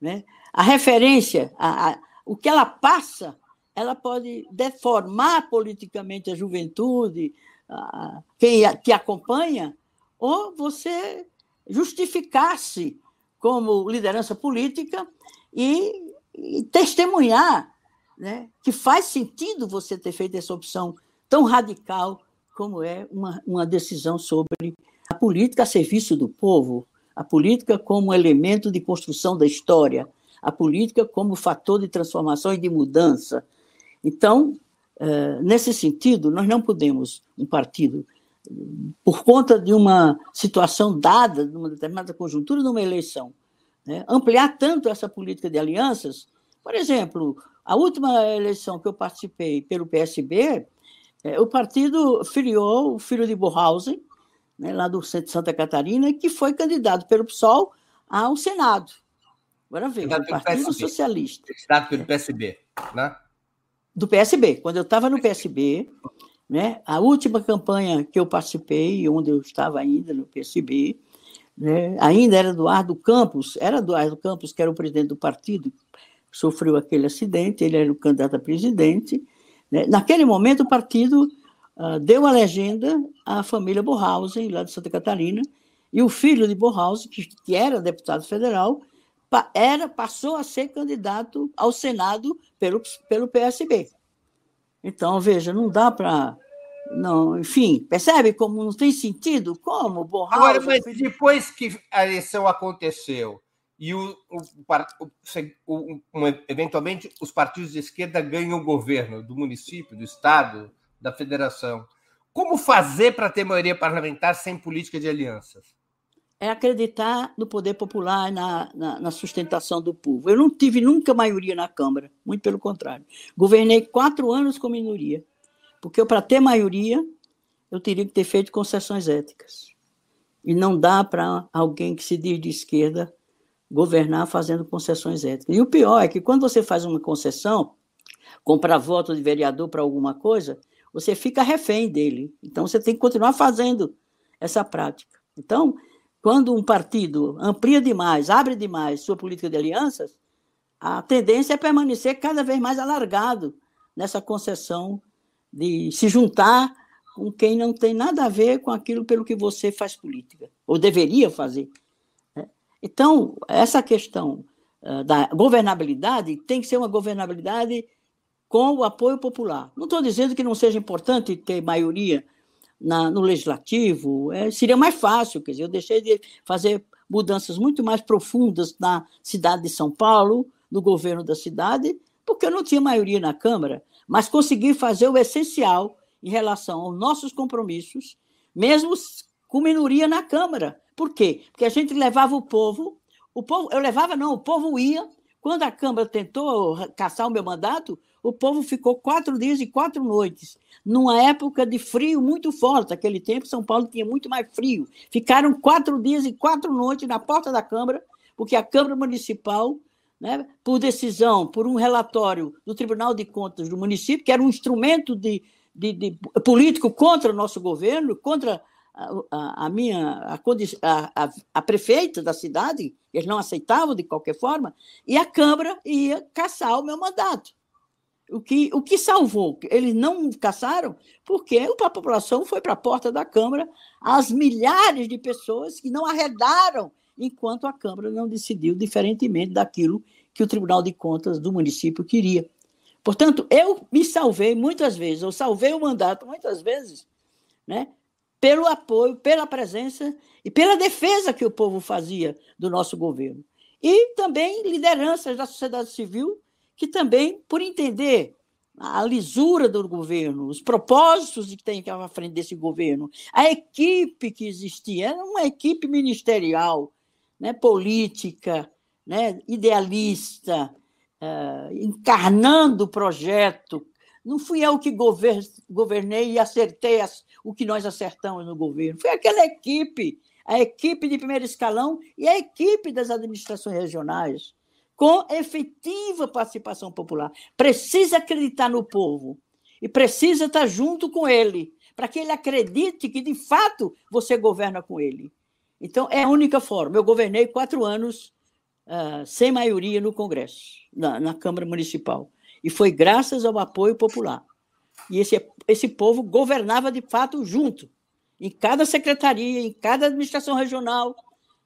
né, a referência, a, a, o que ela passa, ela pode deformar politicamente a juventude, a, quem a, que acompanha, ou você justificar-se como liderança política e, e testemunhar né, que faz sentido você ter feito essa opção tão radical como é uma, uma decisão sobre a política a serviço do povo, a política como elemento de construção da história, a política como fator de transformação e de mudança. Então, eh, nesse sentido, nós não podemos, um partido, por conta de uma situação dada, de uma determinada conjuntura, numa eleição, né? ampliar tanto essa política de alianças. Por exemplo, a última eleição que eu participei pelo PSB, é, o partido filiou o filho de Borhausen, né, lá do centro de Santa Catarina, que foi candidato pelo PSOL ao Senado. Agora veja, o Partido. Socialista. Candidato pelo PSB, né? Do PSB. Quando eu estava no PSB, né, a última campanha que eu participei, onde eu estava ainda no PSB, né? Ainda era Eduardo Campos, era Eduardo Campos, que era o presidente do partido, sofreu aquele acidente, ele era o candidato a presidente. Né? Naquele momento, o partido uh, deu a legenda à família Borhausen, lá de Santa Catarina, e o filho de Borhausen, que, que era deputado federal, era, passou a ser candidato ao Senado pelo, pelo PSB. Então, veja, não dá para não, enfim, percebe como não tem sentido? Como borrar? Agora, mas depois que a eleição aconteceu e o, o, o, o, eventualmente os partidos de esquerda ganham o governo do município, do estado, da federação, como fazer para ter maioria parlamentar sem política de alianças? É acreditar no poder popular, na, na, na, sustentação do povo. Eu não tive nunca maioria na Câmara, muito pelo contrário. Governei quatro anos com minoria, porque para ter maioria, eu teria que ter feito concessões éticas. E não dá para alguém que se diz de esquerda governar fazendo concessões éticas. E o pior é que quando você faz uma concessão, comprar voto de vereador para alguma coisa, você fica refém dele. Então você tem que continuar fazendo essa prática. Então, quando um partido amplia demais, abre demais sua política de alianças, a tendência é permanecer cada vez mais alargado nessa concessão de se juntar com quem não tem nada a ver com aquilo pelo que você faz política, ou deveria fazer. Né? Então, essa questão uh, da governabilidade tem que ser uma governabilidade com o apoio popular. Não estou dizendo que não seja importante ter maioria na, no legislativo, é, seria mais fácil. Quer dizer, eu deixei de fazer mudanças muito mais profundas na cidade de São Paulo, no governo da cidade, porque eu não tinha maioria na Câmara, mas consegui fazer o essencial em relação aos nossos compromissos, mesmo com minoria na Câmara. Por quê? Porque a gente levava o povo, o povo, eu levava não, o povo ia. Quando a Câmara tentou caçar o meu mandato, o povo ficou quatro dias e quatro noites, numa época de frio muito forte. Naquele tempo, São Paulo tinha muito mais frio. Ficaram quatro dias e quatro noites na porta da Câmara, porque a Câmara Municipal, né, por decisão, por um relatório do Tribunal de Contas do município, que era um instrumento de, de, de político contra o nosso governo, contra a, a, a minha a, a, prefeita da cidade, eles não aceitavam de qualquer forma, e a Câmara ia caçar o meu mandato. O que, o que salvou? Eles não caçaram porque a população foi para a porta da Câmara, as milhares de pessoas que não arredaram enquanto a Câmara não decidiu diferentemente daquilo que o Tribunal de Contas do município queria. Portanto, eu me salvei muitas vezes, eu salvei o mandato muitas vezes, né, pelo apoio, pela presença e pela defesa que o povo fazia do nosso governo. E também lideranças da sociedade civil que também, por entender a lisura do governo, os propósitos que tem que à frente desse governo, a equipe que existia, era uma equipe ministerial, né, política, né, idealista, uh, encarnando o projeto. Não fui eu que governei e acertei as, o que nós acertamos no governo, foi aquela equipe, a equipe de primeiro escalão e a equipe das administrações regionais com efetiva participação popular. Precisa acreditar no povo e precisa estar junto com ele, para que ele acredite que, de fato, você governa com ele. Então, é a única forma. Eu governei quatro anos uh, sem maioria no Congresso, na, na, Câmara Municipal. E foi graças ao apoio popular. E esse, esse povo governava, de fato, junto, em cada secretaria, em cada administração regional,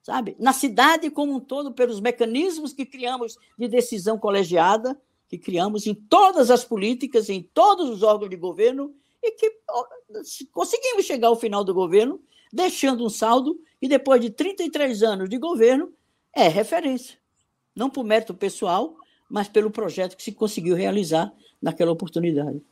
sabe? Na cidade como um todo, pelos mecanismos que criamos de decisão colegiada, que criamos em todas as políticas, em todos os órgãos de governo, e que conseguimos chegar ao final do governo, deixando um saldo e depois de 33 anos de governo, é referência. Não por mérito pessoal, mas pelo projeto que se conseguiu realizar naquela oportunidade.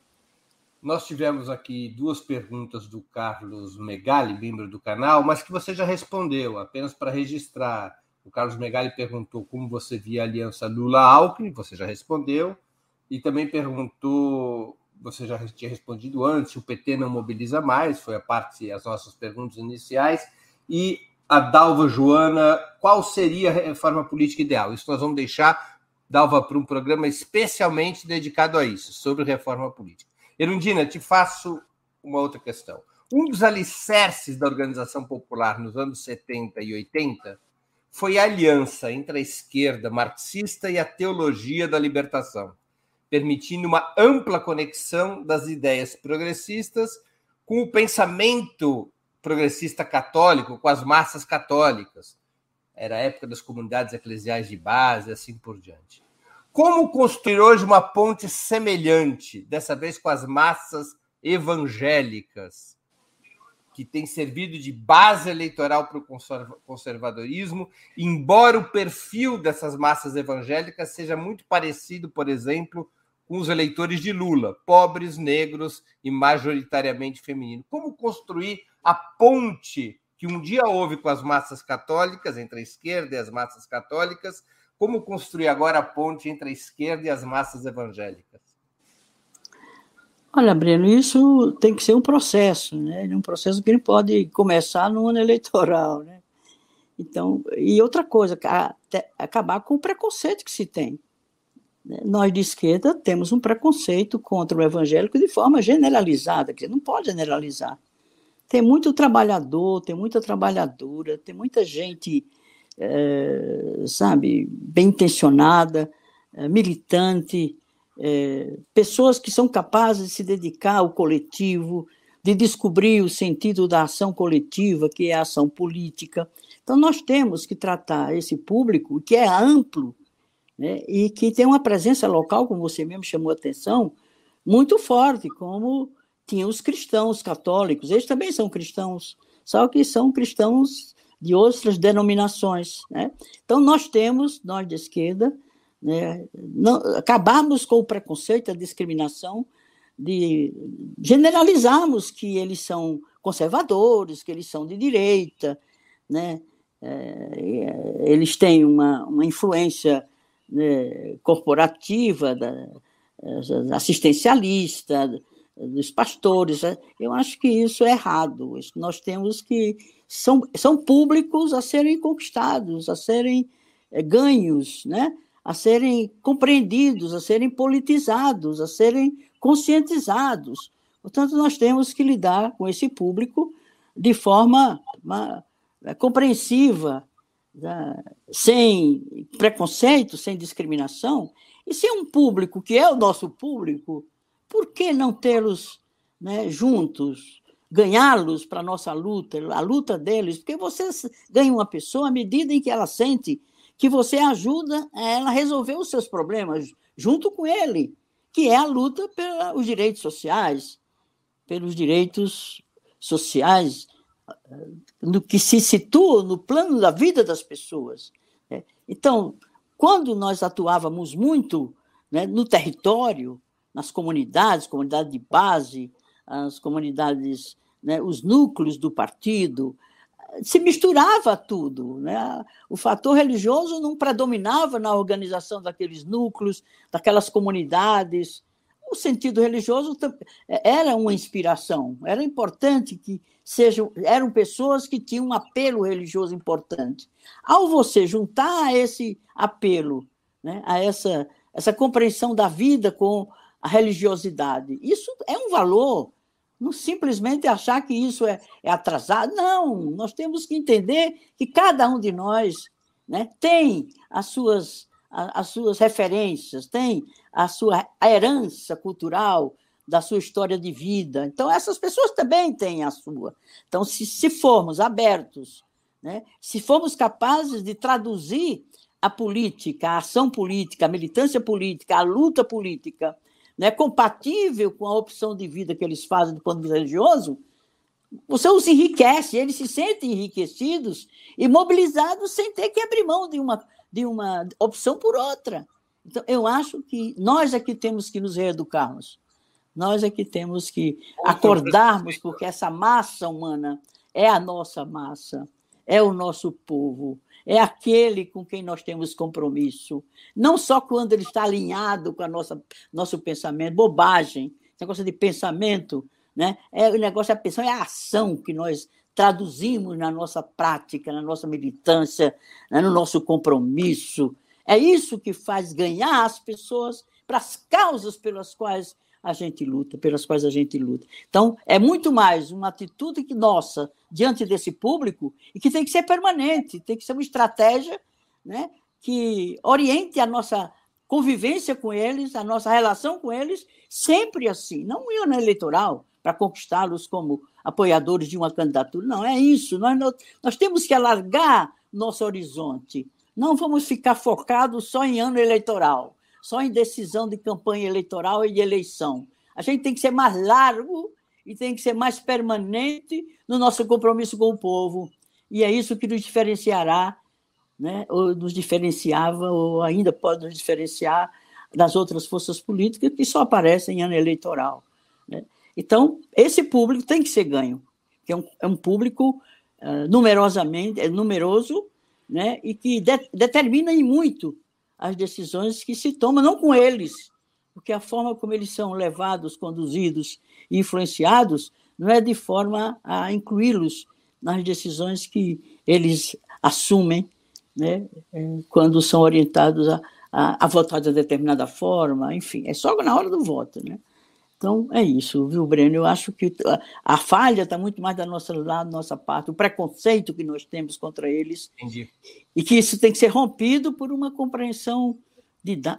Nós tivemos aqui duas perguntas do Carlos Megali, membro do canal, mas que você já respondeu, apenas para registrar. O Carlos Megali perguntou como você via a aliança Lula-Alckmin, você já respondeu, e também perguntou, você já tinha respondido antes, o PT não mobiliza mais, foi a parte, as nossas perguntas iniciais, e a Dalva Joana, qual seria a reforma política ideal? Isso nós vamos deixar, Dalva, para um programa especialmente dedicado a isso, sobre reforma política. Erundina, te faço uma outra questão. Um dos alicerces da organização popular nos anos 70 e 80 foi a aliança entre a esquerda marxista e a teologia da libertação, permitindo uma ampla conexão das ideias progressistas com o pensamento progressista católico, com as massas católicas. Era a época das comunidades eclesiais de base, assim por diante. Como construir hoje uma ponte semelhante, dessa vez com as massas evangélicas, que tem servido de base eleitoral para o conservadorismo, embora o perfil dessas massas evangélicas seja muito parecido, por exemplo, com os eleitores de Lula, pobres, negros e majoritariamente femininos. Como construir a ponte que um dia houve com as massas católicas, entre a esquerda e as massas católicas, como construir agora a ponte entre a esquerda e as massas evangélicas? Olha, Breno, isso tem que ser um processo, né? Um processo que não pode começar no ano eleitoral, né? Então, e outra coisa, acabar com o preconceito que se tem. Né? Nós de esquerda temos um preconceito contra o evangélico de forma generalizada, que não pode generalizar. Tem muito trabalhador, tem muita trabalhadora, tem muita gente, é, sabe, bem intencionada, é, militante, é, pessoas que são capazes de se dedicar ao coletivo, de descobrir o sentido da ação coletiva, que é a ação política. Então, nós temos que tratar esse público, que é amplo, né, e que tem uma presença local, como você mesmo chamou a atenção, muito forte, como tinha os cristãos católicos, eles também são cristãos, só que são cristãos de outras denominações. Né? Então, nós temos, nós de esquerda, né, não, acabamos com o preconceito, a discriminação, de generalizarmos que eles são conservadores, que eles são de direita, né? É, eles têm uma, uma influência né, corporativa, da, assistencialista, dos pastores. Né? Eu acho que isso é errado. Nós temos que. São, são públicos a serem conquistados, a serem é, ganhos, né? a serem compreendidos, a serem politizados, a serem conscientizados. Portanto, nós temos que lidar com esse público de forma uma, é, compreensiva, né? sem preconceito, sem discriminação. E se é um público que é o nosso público, por que não tê-los né, juntos, ganhá-los para a nossa luta, a luta deles? Porque você ganha uma pessoa à medida em que ela sente que você ajuda ela a resolver os seus problemas junto com ele, que é a luta pelos direitos sociais, pelos direitos sociais no que se situa no plano da vida das pessoas. Né? Então, quando nós atuávamos muito né, no território, nas comunidades, comunidade de base, as comunidades, né, os núcleos do partido, se misturava tudo. Né? O fator religioso não predominava na organização daqueles núcleos, daquelas comunidades. O sentido religioso era uma inspiração, era importante que sejam, eram pessoas que tinham um apelo religioso importante. Ao você juntar esse apelo, né, a essa, essa compreensão da vida com a religiosidade, isso é um valor não simplesmente achar que isso é, é atrasado. Não, nós temos que entender que cada um de nós né, tem as suas, as suas referências, tem a sua herança cultural, da sua história de vida. Então, essas pessoas também têm a sua. Então, se, se formos abertos, né, se formos capazes de traduzir a política, a ação política, a militância política, a luta política né, compatível com a opção de vida que eles fazem do ponto de vista religioso, você os enriquece, eles se sentem enriquecidos e mobilizados sem ter que abrir mão de uma, de uma opção por outra. Então, eu acho que nós é que temos que nos reeducarmos. Nós é que temos que acordarmos, porque essa massa humana é a nossa massa, é o nosso povo, é aquele com quem nós temos compromisso. Não só quando ele está alinhado com a nossa nosso pensamento, bobagem, esse negócio de pensamento, né? É o negócio da pensão é a ação que nós traduzimos na nossa prática, na nossa militância, né? no nosso compromisso. É isso que faz ganhar as pessoas para as causas pelas quais a gente luta, pelas quais a gente luta. Então, é muito mais uma atitude que nossa diante desse público e que tem que ser permanente, tem que ser uma estratégia né, que oriente a nossa convivência com eles, a nossa relação com eles, sempre assim, não um ano eleitoral para conquistá-los como apoiadores de uma candidatura. Não, é isso. Nós, nós, nós temos que alargar nosso horizonte. Não vamos ficar focados só em ano eleitoral só em decisão de campanha eleitoral e de eleição. A gente tem que ser mais largo e tem que ser mais permanente no nosso compromisso com o povo. E é isso que nos diferenciará, né? ou nos diferenciava, ou ainda pode nos diferenciar das outras forças políticas que só aparecem em ano eleitoral. Né? Então, esse público tem que ser ganho, que é um, é um público uh, numerosamente, é numeroso, né, e que de, determina em muito as decisões que se tomam, não com eles, porque a forma como eles são levados, conduzidos e influenciados não é de forma a incluí-los nas decisões que eles assumem né, é, quando são orientados a, a, a, votar de determinada forma, enfim, é só na hora do voto. Né? Então, é isso, viu, Breno? Eu acho que a, falha está muito mais da nossa lado, nossa parte, o preconceito que nós temos contra eles, Entendi. e que isso tem que ser rompido por uma compreensão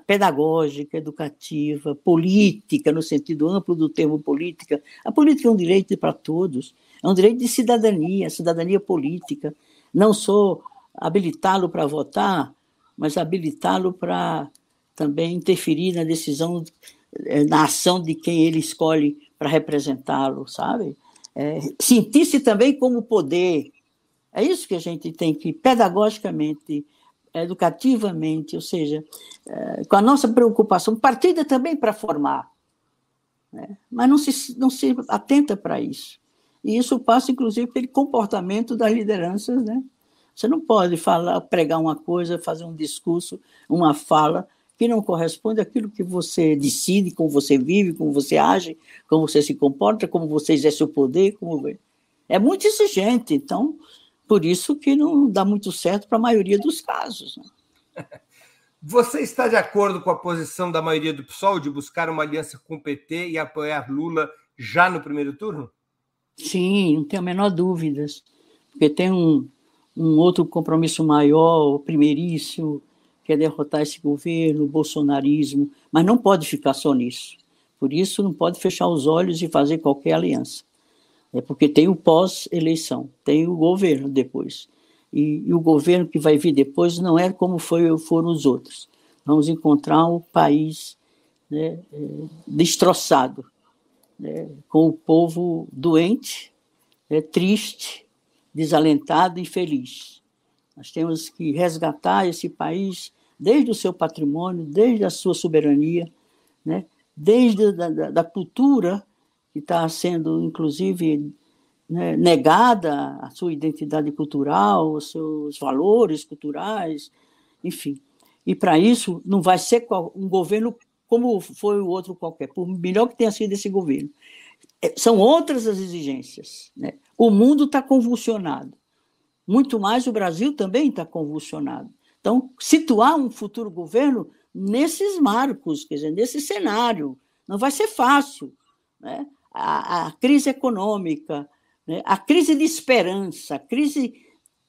pedagógica, educativa, política, no sentido amplo do termo política. A política é um direito para todos, é um direito de cidadania, cidadania política. Não só habilitá-lo para votar, mas habilitá-lo para também interferir na decisão, na ação de quem ele escolhe para representá-lo, sabe? É, Sentir-se também como poder. É isso que a gente tem que, pedagogicamente, educativamente, ou seja, é, com a nossa preocupação, partida também para formar, né? mas não se, não se atenta para isso. E isso passa, inclusive, pelo comportamento das lideranças, né? Você não pode falar, pregar uma coisa, fazer um discurso, uma fala que não corresponde àquilo que você decide, como você vive, como você age, como você se comporta, como você exerce o poder, como é muito exigente. Então, por isso que não dá muito certo para a maioria dos casos. Né? Você está de acordo com a posição da maioria do PSOL de buscar uma aliança com o PT e apoiar Lula já no primeiro turno? Sim, não tenho a menor dúvida. Porque tem um, um outro compromisso maior, primeiríssimo, que é derrotar esse governo, o bolsonarismo, mas não pode ficar só nisso. Por isso, não pode fechar os olhos e fazer qualquer aliança. É porque tem o pós-eleição, tem o governo depois. E, e, o governo que vai vir depois não é como foi, foram os outros. Vamos encontrar um país né, é, destroçado, né, com o povo doente, é, triste, desalentado e feliz. Nós temos que resgatar esse país desde o seu patrimônio, desde a sua soberania, né, desde a da, da cultura que está sendo, inclusive, né, negada a sua identidade cultural, os seus valores culturais, enfim. E para isso não vai ser um governo como foi o outro qualquer, por melhor que tenha sido esse governo. É, são outras as exigências. Né? O mundo está convulsionado. Muito mais o Brasil também está convulsionado. Então, situar um futuro governo nesses marcos, quer dizer, nesse cenário, não vai ser fácil. Né? a, a crise econômica, né? a crise de esperança, a crise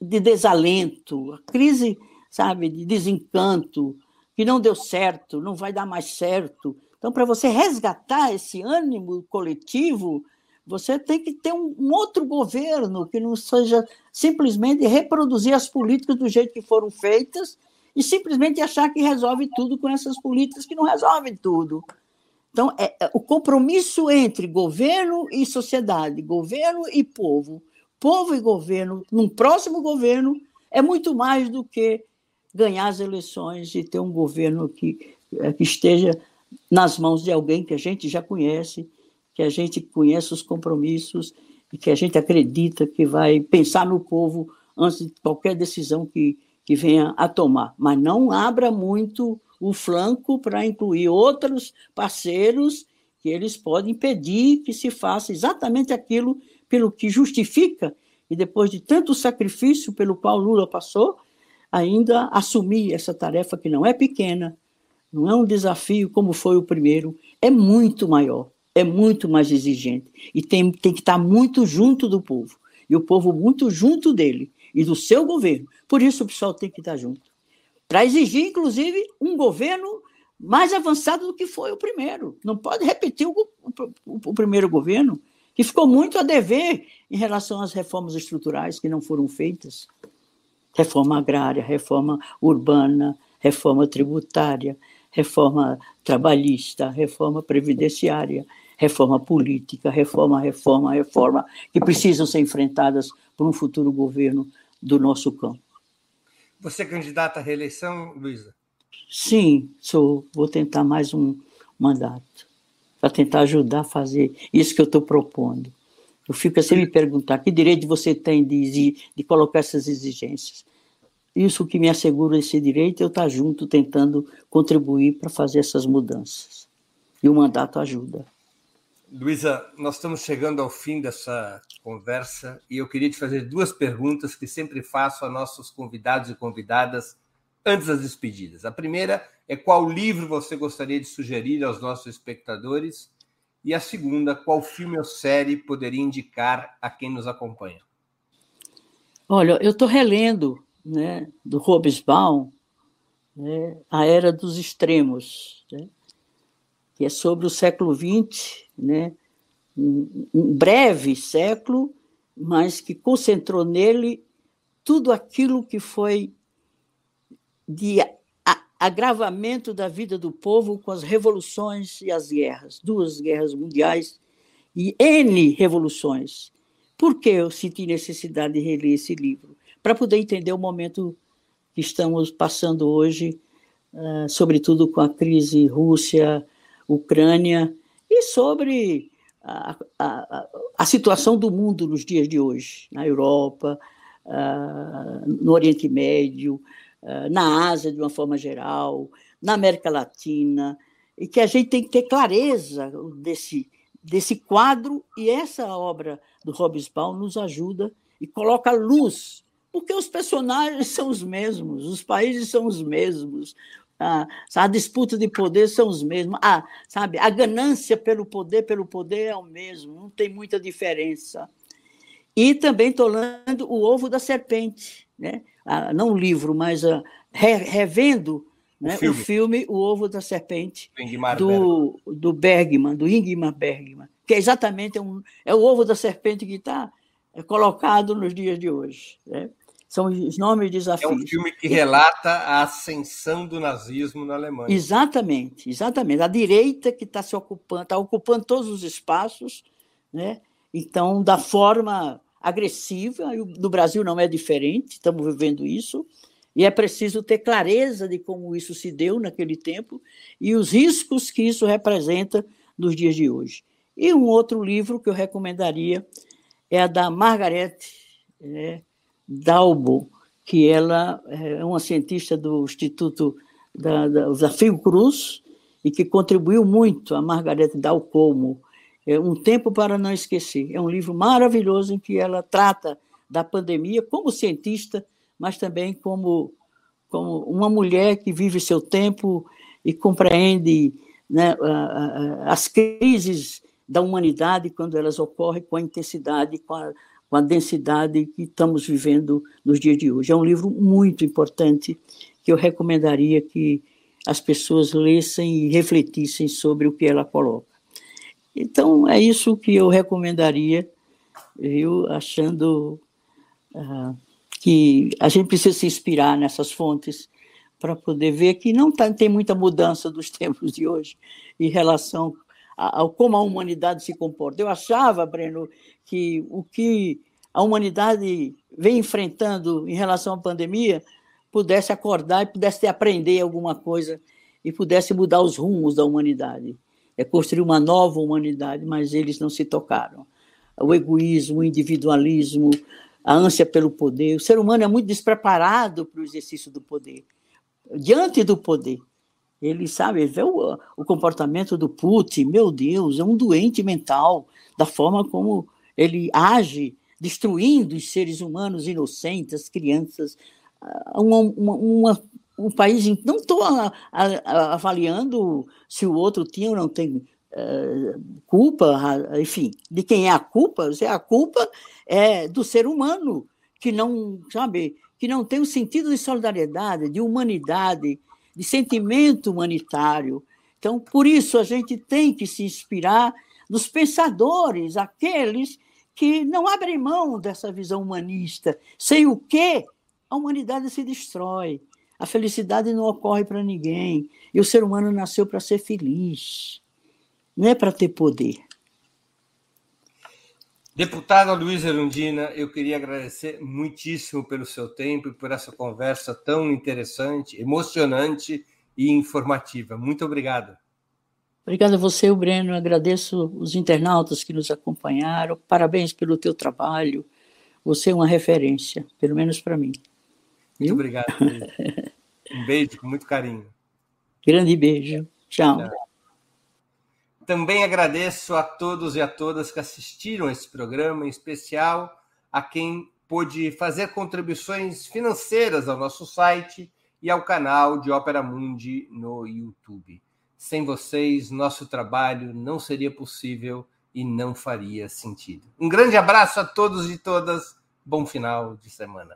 de desalento, a crise, sabe, de desencanto, que não deu certo, não vai dar mais certo. Então, para você resgatar esse ânimo coletivo, você tem que ter um, um, outro governo que não seja simplesmente reproduzir as políticas do jeito que foram feitas e simplesmente achar que resolve tudo com essas políticas que não resolvem tudo. Então, é, é, o compromisso entre governo e sociedade, governo e povo, povo e governo, num próximo governo, é muito mais do que ganhar as eleições e ter um governo que, é, que esteja nas mãos de alguém que a gente já conhece, que a gente conhece os compromissos e que a gente acredita que vai pensar no povo antes de qualquer decisão que, que venha a tomar. Mas não abra muito o flanco para incluir outros parceiros que eles podem impedir que se faça exatamente aquilo pelo que justifica, e depois de tanto sacrifício pelo qual Lula passou, ainda assumir essa tarefa que não é pequena, não é um desafio como foi o primeiro, é muito maior, é muito mais exigente, e tem, tem que estar muito junto do povo, e o povo muito junto dele e do seu governo. Por isso o pessoal tem que estar junto para exigir, inclusive, um governo mais avançado do que foi o primeiro. Não pode repetir o, o, o, primeiro governo, que ficou muito a dever em relação às reformas estruturais que não foram feitas reforma agrária, reforma urbana, reforma tributária, reforma trabalhista, reforma previdenciária, reforma política, reforma, reforma, reforma, que precisam ser enfrentadas por um futuro governo do nosso campo. Você é candidata à reeleição, Luísa? Sim, sou. Vou tentar mais um mandato para tentar ajudar a fazer isso que eu estou propondo. Eu fico assim me perguntar que direito você tem de, de colocar essas exigências. Isso que me assegura esse direito, é eu estar junto tentando contribuir para fazer essas mudanças. E o mandato ajuda. Luísa, nós estamos chegando ao fim dessa conversa e eu queria te fazer duas perguntas que sempre faço a nossos convidados e convidadas antes das despedidas. A primeira é qual livro você gostaria de sugerir aos nossos espectadores? E a segunda, qual filme ou série poderia indicar a quem nos acompanha? Olha, eu estou relendo né, do Robesbaum né, A Era dos Extremos, né, que é sobre o século XX, né, um, breve século, mas que concentrou nele tudo aquilo que foi de agravamento da vida do povo com as revoluções e as guerras, duas guerras mundiais e N revoluções. Por que eu senti necessidade de reler esse livro? Para poder entender o momento que estamos passando hoje, uh, sobretudo com a crise Rússia-Ucrânia, e sobre a, a, a, situação do mundo nos dias de hoje, na Europa, uh, no Oriente Médio, eh, na Ásia, de uma forma geral, na América Latina, e que a gente tem que ter clareza desse, desse quadro, e essa obra do Hobsbawm nos ajuda e coloca luz, porque os personagens são os mesmos, os países são os mesmos, a, a disputa de poder são os mesmos, a, sabe, a ganância pelo poder, pelo poder é o mesmo, não tem muita diferença. E também estou lendo O Ovo da Serpente, né? Ah, não o livro, mas ah, re, revendo né, o, filme. o, filme. o Ovo da Serpente do, do Bergman, do Ingmar Bergman, que é exatamente um, é o ovo da serpente que está colocado nos dias de hoje. Né? São os enormes desafios. É um filme que relata a ascensão do nazismo na Alemanha. Exatamente, exatamente. A direita que está se ocupando, está ocupando todos os espaços, né? Então, da forma agressiva, no Brasil não é diferente, estamos vivendo isso, e é preciso ter clareza de como isso se deu naquele tempo e os riscos que isso representa nos dias de hoje. E um outro livro que eu recomendaria é a da Margaret é, Dalbo, que ela é uma cientista do Instituto da, da, da e que contribuiu muito a Margaret Dalcomo é Um Tempo para Não Esquecer. É um livro maravilhoso em que ela trata da pandemia como cientista, mas também como, como uma mulher que vive seu tempo e compreende né, as crises da humanidade quando elas ocorrem com a intensidade, com a, com a densidade que estamos vivendo nos dias de hoje. É um livro muito importante que eu recomendaria que as pessoas lessem e refletissem sobre o que ela coloca. Então, é isso que eu recomendaria, eu achando uh, que a gente precisa se inspirar nessas fontes para poder ver que não tá, tem muita mudança dos tempos de hoje em relação ao como a humanidade se comporta. Eu achava, Breno, que o que a humanidade vem enfrentando em relação à pandemia pudesse acordar e pudesse aprender alguma coisa e pudesse mudar os rumos da humanidade é construir uma nova humanidade, mas eles não se tocaram. O egoísmo, o individualismo, a ânsia pelo poder. O ser humano é muito despreparado para o exercício do poder. Diante do poder, ele sabe, vê o, o comportamento do Putin, meu Deus, é um doente mental, da forma como ele age, destruindo os seres humanos inocentes, as crianças, uma, uma, uma, um país. Não estou avaliando se o outro tinha ou não tem uh, culpa, enfim, de quem é a culpa. A culpa é do ser humano que não, sabe, que não tem o um sentido de solidariedade, de humanidade, de sentimento humanitário. Então, por isso a gente tem que se inspirar nos pensadores, aqueles que não abrem mão dessa visão humanista, sem o que a humanidade se destrói. A felicidade não ocorre para ninguém. E o ser humano nasceu para ser feliz, não é para ter poder. Deputada Luiz Erundina, eu queria agradecer muitíssimo pelo seu tempo e por essa conversa tão interessante, emocionante e informativa. Muito obrigado. Obrigada a você, Breno. Agradeço os internautas que nos acompanharam. Parabéns pelo teu trabalho. Você é uma referência, pelo menos para mim. Muito obrigado. um beijo com muito carinho. Grande beijo. Tchau. Tchau. Também agradeço a todos e a todas que assistiram esse programa, em especial a quem pôde fazer contribuições financeiras ao nosso site e ao canal de Ópera Mundi no YouTube. Sem vocês, nosso trabalho não seria possível e não faria sentido. Um grande abraço a todos e todas. Bom final de semana.